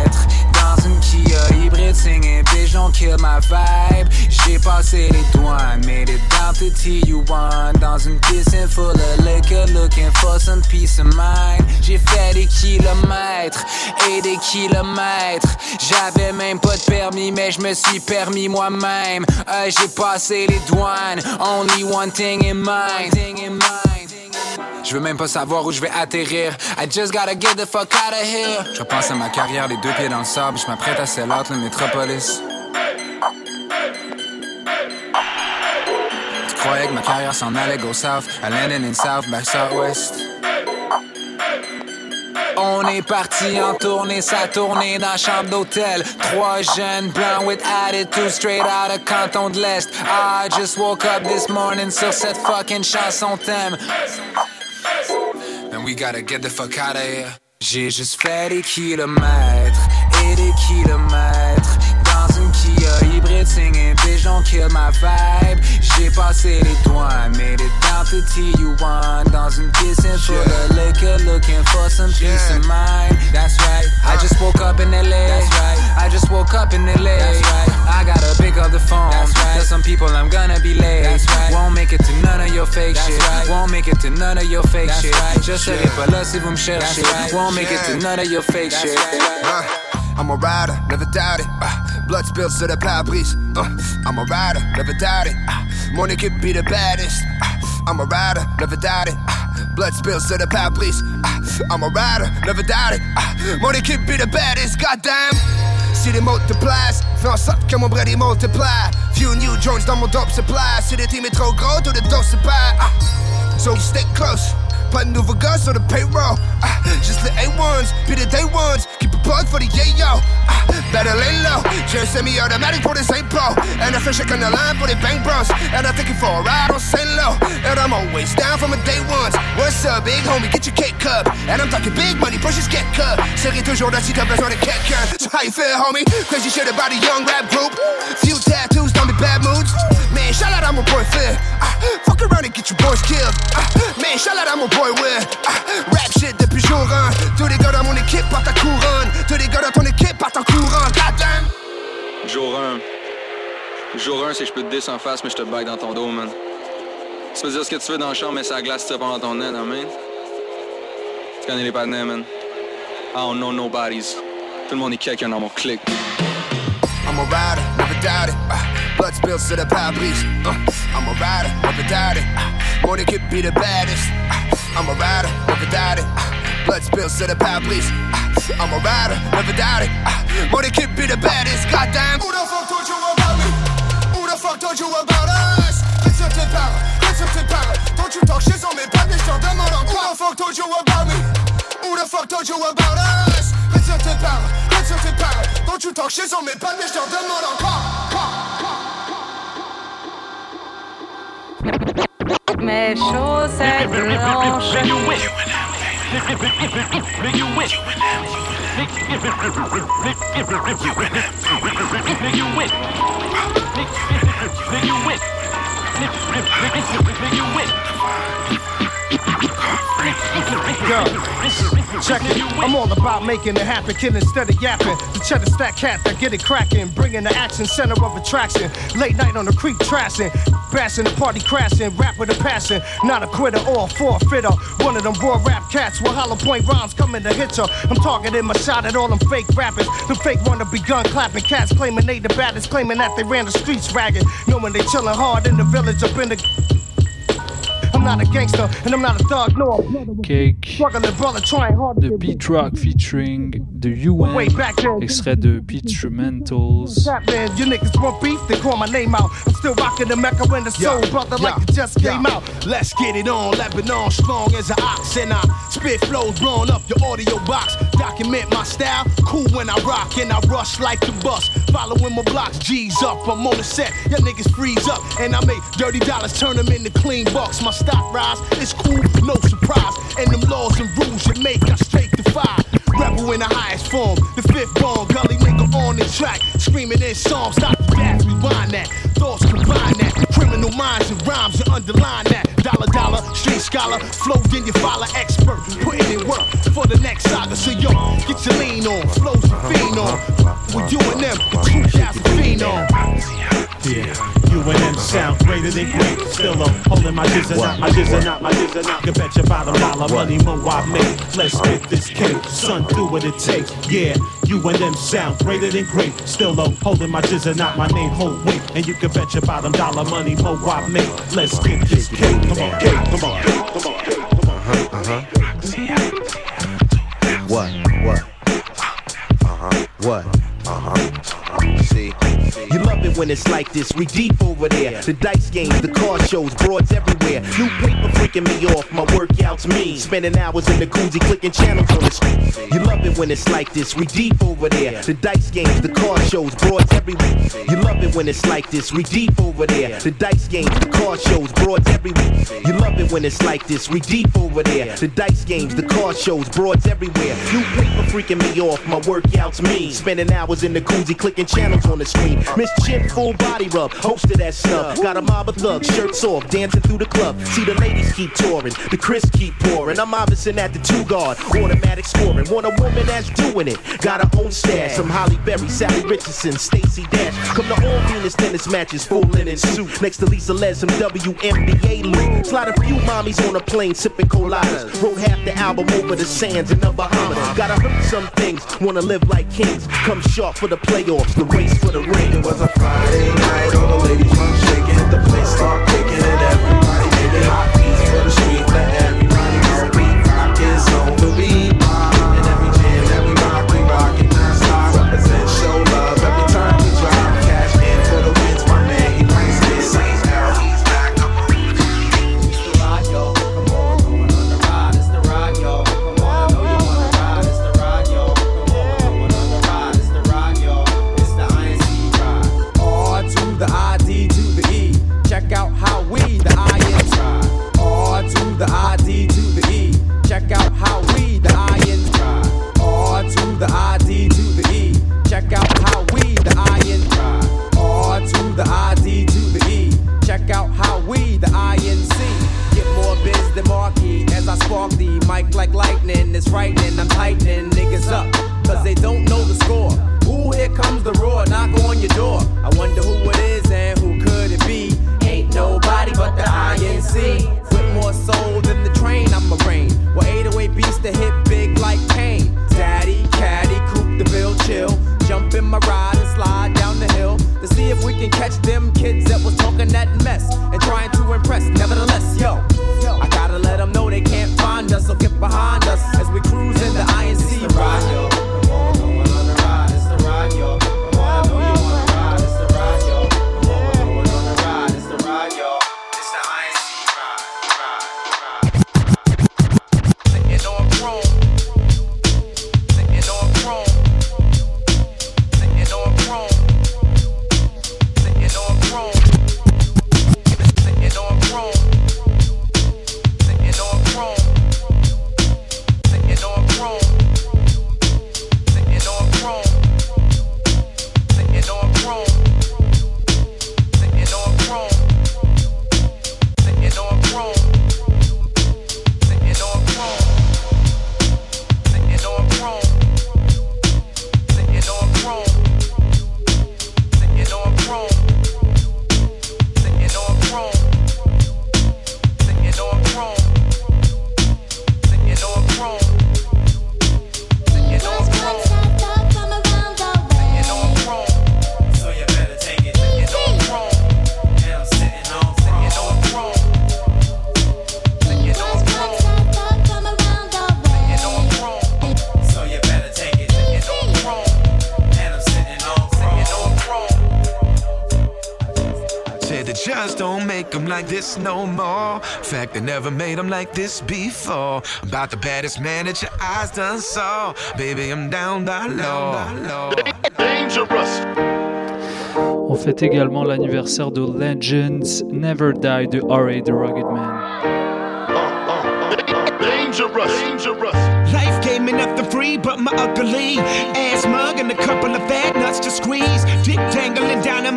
Singing bitch don't kill my vibe. J'ai passé les douanes, made it down to TU1 dans une piscine full of liquor, looking for some peace of mind. J'ai fait des kilomètres et des kilomètres. J'avais même pas de permis, mais je me suis permis moi-même. Euh, J'ai passé les douanes, only one thing in mind. Je veux même pas savoir où je vais atterrir. I just gotta get the fuck out of here. Je repense à ma carrière, les deux pieds dans le sable. Je m'apprête à sell out le métropolis. Tu croyais que ma carrière s'en allait go south? I landed in south by southwest. On est parti en tournée, ça tournée dans la chambre d'hôtel. Trois jeunes blancs with attitude straight out of Canton de l'Est. I just woke up this morning sur cette fucking chanson thème. And we gotta get the fuck out of here. J'ai juste fait des kilomètres et des kilomètres dans une Kia hybride singing bitch don't kill my vibe. J'ai passé les douanes, made it down to TU1 dans une piscine full of liquor, looking for some peace of mind. That's right. I just woke up in LA. That's right. I just woke up in LA. That's right. I gotta pick up the phone. That's right. There's some people I'm gonna be late. That's right. Won't make it to none of your fake That's shit. right. Won't make it to none of your fake That's shit. right. Serai Yeah. pas là si vous me cherchez. That's right. Won't make it to none of your fake That's shit. Uh, I'm a rider, never doubt it. Uh, blood spills to the pare-brise. Uh, I'm a rider, never doubt it. Uh, mon équipe be the baddest. Uh, I'm a rider, never doubt it. Uh, blood spills to the pare-brise. Uh, I'm a rider, never doubt it. Uh, mon équipe be the baddest. Goddamn. Si les multiplies, fais en sorte que mon il multiply. Few new joints dans mon dope supply. Si le team est trop gros, tout le se perd. Uh, so you stick close. De nouveau gars sur le payroll. Ah, juste les A1s, be the day ones. Keep a plug for the yayo. Ah, better lay low. J'ai un semi-automatic pour les impôts. And I fish on the line pour les bank bros. And I take it for a ride on Saint Low. And I'm always down from a day ones. What's up, big homie? Get your cake cup. And I'm talking big money, pushes get cut. Série toujours là si t'as besoin de quelqu'un. So how you feel, homie? Crazy shit about a young rap group. Few tattoos, don't be bad moods. Man, shout out I'm mon boy Phil. Ah, fuck around and get your boys killed. Ah, man, shout out I'm mon boy Ah, rap shit depuis jour 1. Tous les gars dans mon équipe partent couronne. Tous les gars dans ton équipe partent en courant. Goddamn. Jour 1. Jour 1, c'est que je peux te dire en face, mais je te bague dans ton dos, man. Tu peux dire ce que tu veux dans la chambre, mais ça glace tire pendant ton nez, amen? Tu connais les partenaires, man? I don't know nobodies. Tout le monde est quelqu'un dans mon clic. I'm a rider, never doubt it. Uh, blood spills to the pare-brise. Uh, I'm a rider, never doubt it. Uh, more than could be the baddest. Uh, I'm a rider, never doubt it. Uh, blood spills to the pare-brise. Uh, I'm a rider, never doubt it. Uh, more than could be the baddest. Goddamn. Who the fuck told you about me? Who the fuck told you about us? Listen to power, listen to power. Don't you talk shit on me, pas mais j't'en demande encore. Who the fuck told you about me? Who the fuck told you about us? Listen to power, listen to power. Don't you talk shit on me, pas mais j't'en demande encore. Mes chaussettes blanches. Yo, check it. I'm all about making it happen, kid instead of yapping. The cheddar stack cat that get it cracking, bringing the action center of attraction. Late night on the creek trashing, bashing the party crashing, rap with a passion. Not a quitter or a forfeiter. One of them raw rap cats with hollow point rhymes coming to hit ya. I'm targeting my shot at all them fake rappers. The fake wanna be gun clapping cats claiming they the baddest, claiming that they ran the streets ragged. Knowing they chillin' hard in the village up in the. I'm not a gangster and I'm not a thug, no. I'm brother with Cake struggling brother trying hard to de get Rock featuring The UN, extrait de. Tap man, you niggas want beef, they call my name out. I'm still rocking the Mecca when the soul brother like it just came out. Let's get it on, Lebanon strong as an ox, and I spit flows blowing up your audio box. Document my style, cool when I rock, and I rush like the bus. Following my blocks, G's up, I'm on the set, y'all niggas freeze up, and I make dirty dollars turn them into clean bucks. My stock rise, it's cool, no surprise, and them laws and rules you make, I straight defy. Rebel in the highest form, the fifth born gully nigga on the track, screaming in songs, stop the gas, rewind that, thoughts combine that, criminal minds and rhymes and underline that. Dollar dollar, street scholar, flow then you follow expert, putting in work for the next saga. So yo, get your lean on, flows and fiend on. We you and them, two cats and fiend on. Yeah, you and them sound greater than great. Still I'm holding my jizzin' out, my jizzin' out, my jizzin' out. Can bet you bottom dollar money more I make. Let's get this cake, son, do what it takes. Yeah, you and them sound greater than great. Still I'm holding my jizzin' out, my name hold weight. And you can bet your bottom dollar money more I make. Let's get this cake, come on, cake, come on, cake, come on, cake, come on. Uh huh. What? What? Uh huh. What? It when it's like this, we deep over there. The dice games, the car shows, broads everywhere. New paper freaking me off, my workouts mean. Spending hours in the koozie clicking channels on the screen. You love it when it's like this, we deep over there. The dice games, the car shows, broads everywhere. You love it when it's like this, we deep over there. The dice games, the car shows, broads everywhere. You love it when it's like this, we deep over there. The dice games, the car shows, broads everywhere. New paper freaking me off, my workouts mean. Spending hours in the koozie clicking channels on the screen. Miss Chin, full body rub, host of that stuff. Got a mob of thugs, shirts off, dancing through the club. See the ladies keep touring, the Chris keep pouring. I'm obviously at the two guard, automatic scoring. Want a woman that's doing it, got her own stash. From Halle Berry, Salli Richardson, Stacy Dash. Come to all Venus tennis matches, full linen suit. Next to Lisa Les, some WNBA loot. Slide a few mommies on a plane, sipping coladas. Wrote half the album over the sands in the Bahamas. Gotta hurt some things, wanna live like kings. Come sharp for the playoffs, the race for the ring. It was a Friday night, all the ladies run shaking, the place start kicking, this no more. Fact, they never made them like this before. About the baddest man that your eyes done saw. Baby, I'm down by law. Dangerous. On fête également l'anniversaire de Legends Never Die de R.A. The Rugged Man.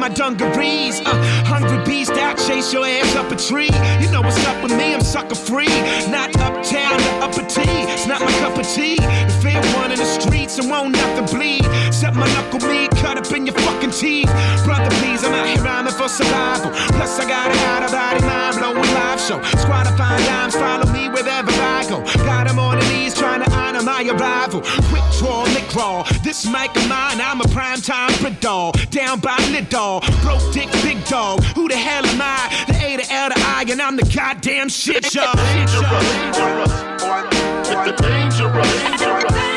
My dungarees. Uh, hungry beast out, chase your ass up a tree. You know what's up with me, I'm sucker free. Not uptown to upper T. It's not my cup of tea. Fair one in the streets and won't nothing bleed. Set my knuckle meat cut up in your fucking teeth. Brother, please, I'm out here rhyming for survival. Plus, I got a out of body mind blowing live show. Squad of fine dimes follow me wherever I go. Got 'em on the knees trying to honor my arrival. Quick draw, lick raw. This mic of mine, I'm a prime time big dog. Down by lid dog. Broke dick, big dog. Who the hell am I? The A, to L, the I, and I'm the goddamn shit, y'all. Dangerous, dangerous, dangerous,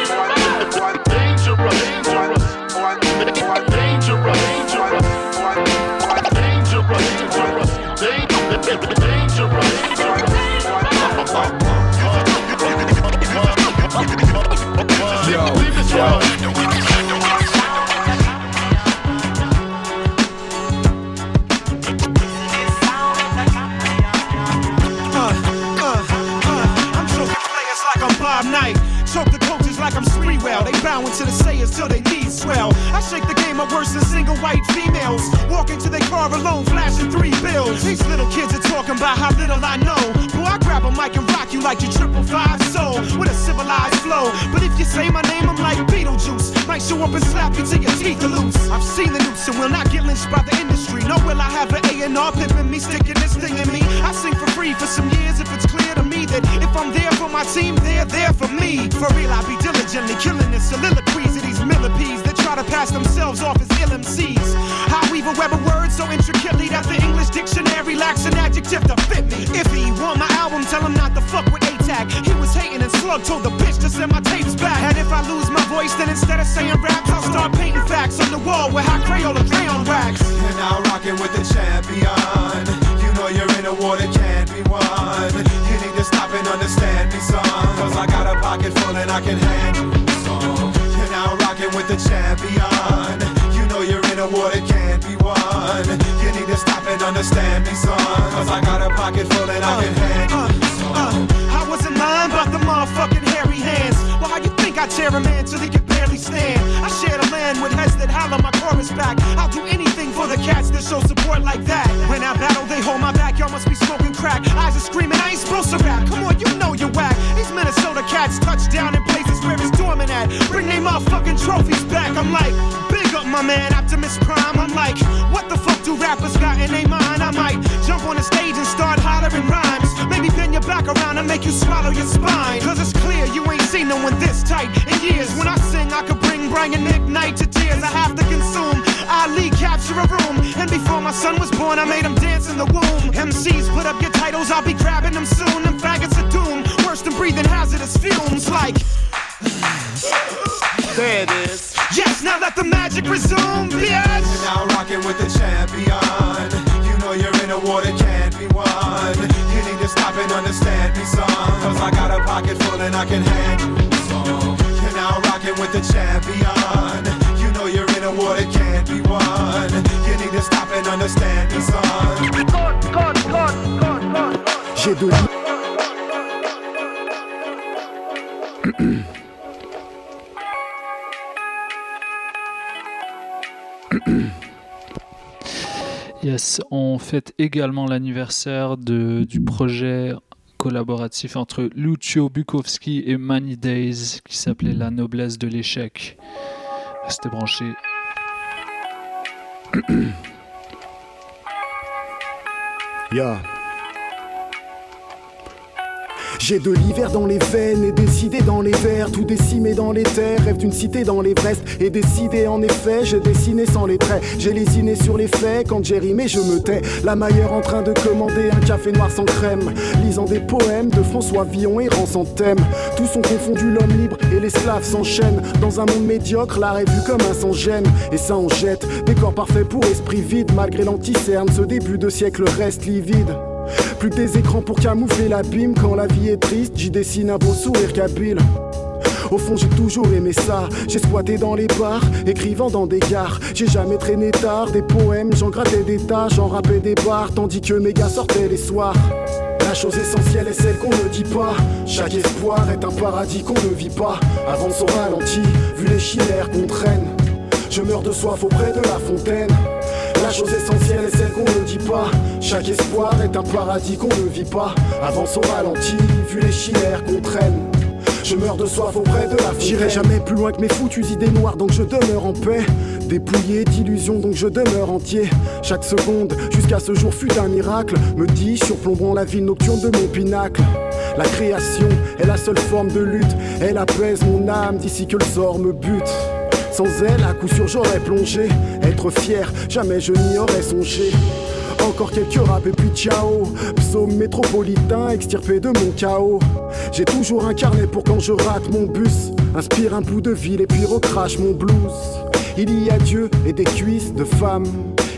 I'm Sprewell. They bow into the sayers till they knees swell. I shake the game up worse than single white females. Walk into their car alone, flashing three bills. These little kids are talking about how little I know. Boy, I grab a mic and rock you like you triple five soul with a civilized flow. But if you say my name, I'm like Beetlejuice. Might show up and slap you till your teeth are loose. I've seen the noose and will not get lynched by the industry. Nor will I have an A&R pimping me, sticking this thing in me. I sing for free for some years if it's clear to me that if I'm there for my team, they're there for me. For real, I be diligently killing the soliloquies of these millipedes that try to pass themselves off as ill MCs. I weave a web of words so intricately that the English dictionary lacks an adjective to fit me. If he want my album, tell him not to fuck with A-Tag. He was hating and slug told the bitch to send my tapes back. And if I lose my voice, then instead of saying raps, I'll start painting facts on the wall with hot Crayola crayon wax. You're now rocking with the champion. You know you're in a war that can't be won. You need to stop and understand me, son. Cause I got a pocket full and I can the song. You're now rocking with the champion. You know you're in a war that can't be won. You need to stop and understand me, son. Cause I got a pocket full and I can handle the song. Uh, I wasn't lying about the motherfucking hairy hands. Well, how you think I tear a man till he can barely stand? With holler my chorus back. I'll do anything for the cats that show support like that. When I battle, they hold my back. Y'all must be smoking crack. Eyes are screaming, I ain't supposed to rap. Come on, you know you're whack. These Minnesota cats touch down in places where it's dormant at. Bring they motherfucking trophies back. I'm like, big up my man, Optimus Prime. I'm like, what the fuck do rappers got in their mind? I might jump on the stage and start hollering rhymes. Bend your back around and make you swallow your spine. Cause it's clear you ain't seen no one this tight in years. When I sing, I could bring Brian McKnight to tears. I have to consume. Ali capture a room. And before my son was born, I made him dance in the womb. MCs put up your titles, I'll be grabbing them soon. Them faggots are doom. Worse than breathing hazardous fumes like. There it is. Yes, now let the magic resume, bitch. You're now rocking with the champion. You know you're in a war that can't be won. To stop and understand me, son. Cause I got a pocket full and I can hand you some. You're now rocking with the champion. You know you're in a war that can't be won. You need to stop and understand me, son. J'ai de Yes, on fête également l'anniversaire du projet collaboratif entre Lucio Bukowski et Manny Days qui s'appelait La noblesse de l'échec. Restez branchés. Yeah. J'ai de l'hiver dans les veines et des idées dans les verres, tout décimé dans les terres, rêve d'une cité dans l'Everest et décidé en effet, j'ai dessiné sans les traits, j'ai lésiné sur les faits, quand j'ai rimé je me tais, la maillère en train de commander un café noir sans crème, lisant des poèmes de François Villon errant sans thème, tous sont confondus l'homme libre et l'esclave s'enchaîne, dans un monde médiocre, l'art est vu comme un sans gêne, et ça en jette, décor parfait pour esprit vide, malgré l'anticerne, ce début de siècle reste livide. Plus des écrans pour camoufler l'abîme Quand la vie est triste, j'y dessine un beau sourire kabyle au fond j'ai toujours aimé ça. J'ai squatté dans les bars, écrivant dans des gares. J'ai jamais traîné tard, des poèmes J'en grattais des tas, j'en rappais des bars. Tandis que mes gars sortaient les soirs. La chose essentielle est celle qu'on ne dit pas. Chaque espoir est un paradis qu'on ne vit pas. Avance au ralenti, vu les chimères qu'on traîne. Je meurs de soif auprès de la fontaine la chose essentielle est celle qu'on ne dit pas. Chaque espoir est un paradis qu'on ne vit pas. Avance au ralenti, vu les chimères qu'on traîne. Je meurs de soif auprès de la fontaine. J'irai jamais plus loin que mes foutues idées noires, donc je demeure en paix. Dépouillé d'illusions, donc je demeure entier. Chaque seconde, jusqu'à ce jour, fut un miracle. Me dis, surplombant la ville nocturne de mon pinacle. La création est la seule forme de lutte. Elle apaise mon âme d'ici que le sort me bute. Sans elle, à coup sûr, j'aurais plongé. Être fier, jamais je n'y aurais songé. Encore quelques rap et puis ciao. Psaume métropolitain, extirpé de mon chaos. J'ai toujours un carnet pour quand je rate mon bus. Inspire un bout de ville et puis recrache mon blues. Il y a Dieu et des cuisses de femmes.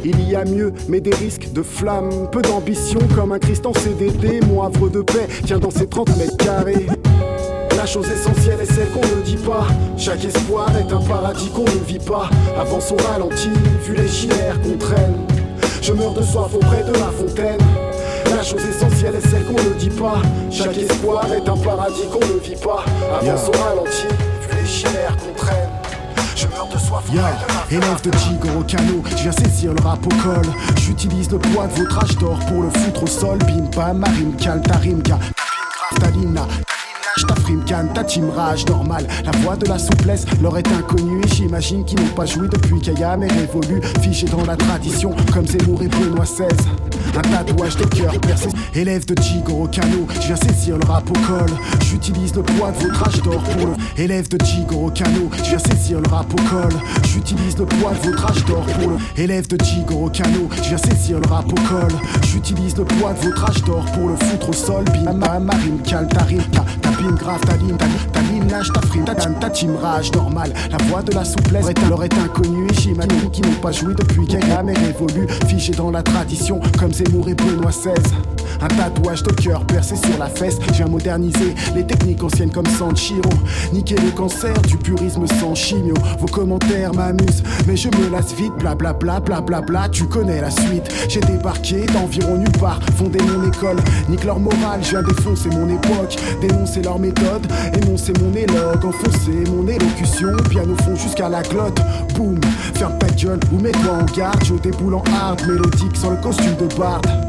Il y a mieux, mais des risques de flamme. Peu d'ambition comme un Christ en CDD. Mon havre de paix tient dans ses 30 mètres carrés. La chose essentielle est celle qu'on ne dit pas. Chaque espoir est un paradis qu'on ne vit pas. Avance au ralenti, vu les chimères qu'on traîne. Je meurs de soif auprès de la fontaine. La chose essentielle est celle qu'on ne dit pas. Chaque espoir est un paradis qu'on ne vit pas. Avance au ralenti, vu les chimères qu'on traîne. Je meurs de soif Yeah, de élève de tigre au canot, je viens saisir le rap au col. J'utilise le poids de votre âge d'or pour le foutre au sol. Bim bam, ma rime calme, ta. Talina, ta frime ta team rage normal. La voix de la souplesse leur est inconnue et j'imagine qu'ils n'ont pas joui depuis qu'Ayam est révolu. Figé dans la tradition comme Zemmour et Benoît XVI. Un tatouage de cœur percé. Élève de au canot, je viens saisir le rap au col. J'utilise le poids de votre âge d'or pour le. Élève de au canot, je viens saisir le rap au col. J'utilise le poids de votre âge d'or pour le. Élève de au canot, je viens saisir le rap au col. J'utilise le poids de votre âge d'or pour le foutre au sol. Bim, ma, ma rime calme, ta rime, grave, ta ligne, ta, ligne lâche, ta frime, ta dame, ta team rage normal. La voix de la souplesse est- leur est inconnue et j'imagine qu'ils n'ont pas joué depuis qu'Ayam est révolu. Figé dans la tradition comme Zemmour et Benoît XVI. Un tatouage de cœur percé sur la fesse. Je viens moderniser les techniques anciennes comme Sanchiro. Niquer le cancer du purisme sans chimio. Vos commentaires m'amusent, mais je me lasse vite. Blablabla, blablabla, tu connais la suite. J'ai débarqué d'environ nulle part, fondé mon école. Nique leur morale, je viens défoncer mon époque. Dénoncer leur méthode. Énoncer mon éloge, enfoncer mon élocution. Piano fond jusqu'à la glotte. Boum, ferme ta gueule ou mets-toi en garde. Je déboule en hard, mélodique sans le costume de barde.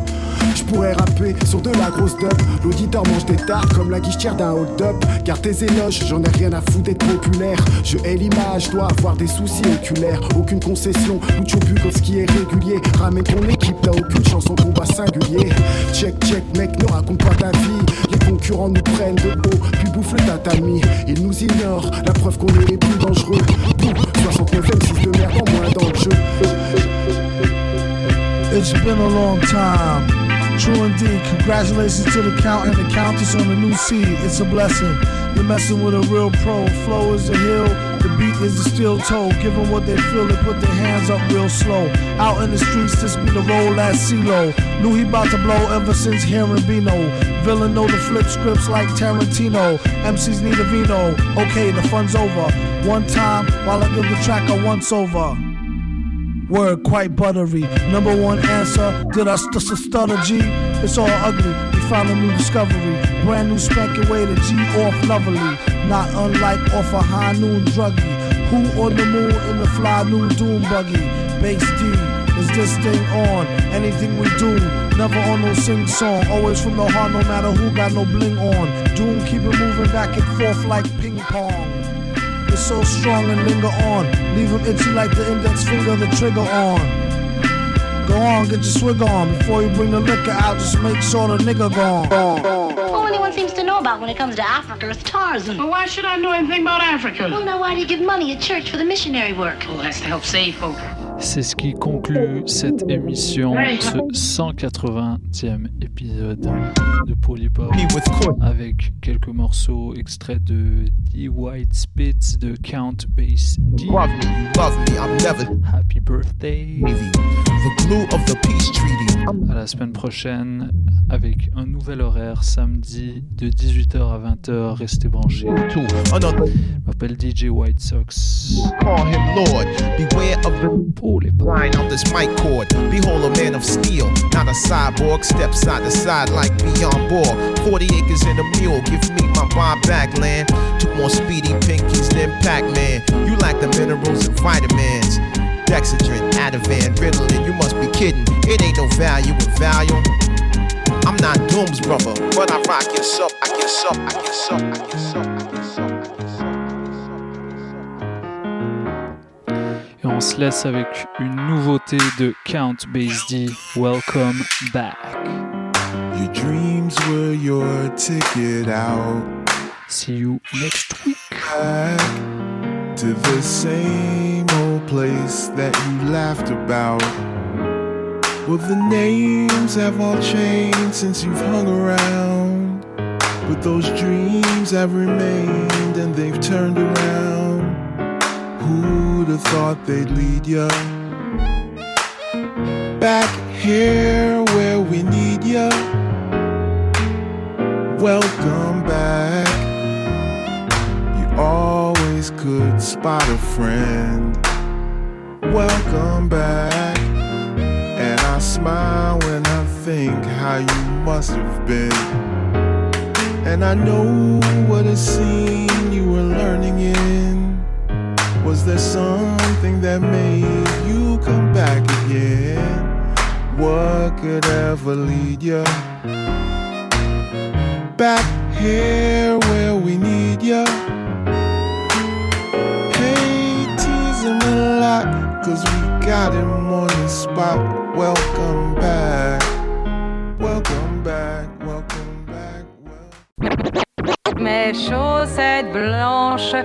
Je pourrais rapper sur de la grosse dub. L'auditeur mange des tartes comme la guichetière d'un hold-up. Car tes éloges, j'en ai rien à foutre d'être populaire. Je hais l'image, dois avoir des soucis oculaires. Aucune concession, Lucho Bukowski est régulier. Ramène ton équipe, t'as aucune chance en combat singulier. Check, check, mec, ne raconte pas ta vie. Les concurrents nous prennent de haut, puis bouffent le tatami. Ils nous ignorent, la preuve qu'on est les plus dangereux. Tout, 69 M6 de merde en moins dans le jeu. It's been a long time. True indeed. Congratulations to the count and the countess on the new seed. It's a blessing. You're messing with a real pro. Flow is a hill. The beat is a steel toe. Give them what they feel. They put their hands up real slow. Out in the streets, this be the roll at CeeLo. Knew he about to blow ever since hearing Bino. Villain know the flip scripts like Tarantino. MCs need a vino. Okay, the fun's over. One time while I give the track a once over. Word quite buttery. Number one answer, did I st- st- stutter G? It's all ugly. We found a new discovery. Brand new spanking way to G off lovely. Not unlike off a high noon druggy. Who on the moon in the fly new doom buggy? Bass D, is this thing on? Anything we do, never on no sing song. Always from the heart, no matter who got no bling on. Doom keep it moving back and forth like ping pong. It's so strong and linger on. Leave him itchy like the index finger, the trigger on. Go on, get your swig on. Before you bring the liquor out, just make sure the nigga gone. All anyone seems to know about when it comes to Africa is Tarzan. Well, why should I know anything about Africa? Well, now why do you give money at church for the missionary work? Well, that's to help save folk. C'est ce qui conclut cette émission, ce 180e épisode de Polypop, avec quelques morceaux extraits de The White Spits de Count Bass D. Happy birthday. À la semaine prochaine avec un nouvel horaire samedi de 18h à 20h. Restez branchés. Je m'appelle DJ White Sox. call the line this mic cord. Behold a man of steel, not a cyborg. Step side to side like beyond ball. 40 acres and a mule, give me my buy back land. Took more speedy pinkies than Pac-Man. You lack the minerals and vitamins. Dexedrine, Ativan, Ritalin, you must be kidding. It ain't no value in value. I'm not Doom's brother, but I rock your sup, I get sup, I get sup, I get sup. On se laisse avec une nouveauté de Count Bass D. Welcome back. Your dreams were your ticket out. See you next week. Back to the same old place that you laughed about. Well, the names have all changed since you've hung around. But those dreams have remained and they've turned around. Who'd have thought they'd lead ya? Back here where we need ya. Welcome back. You always could spot a friend. Welcome back. And I smile when I think how you must have been. And I know what a scene you were learning in. Was there something that made you come back again? What could ever lead you back here where we need you? Hey, tease him a lot, cause we got him on the spot. Welcome back. Welcome back. Welcome back. Mes chaussettes blanches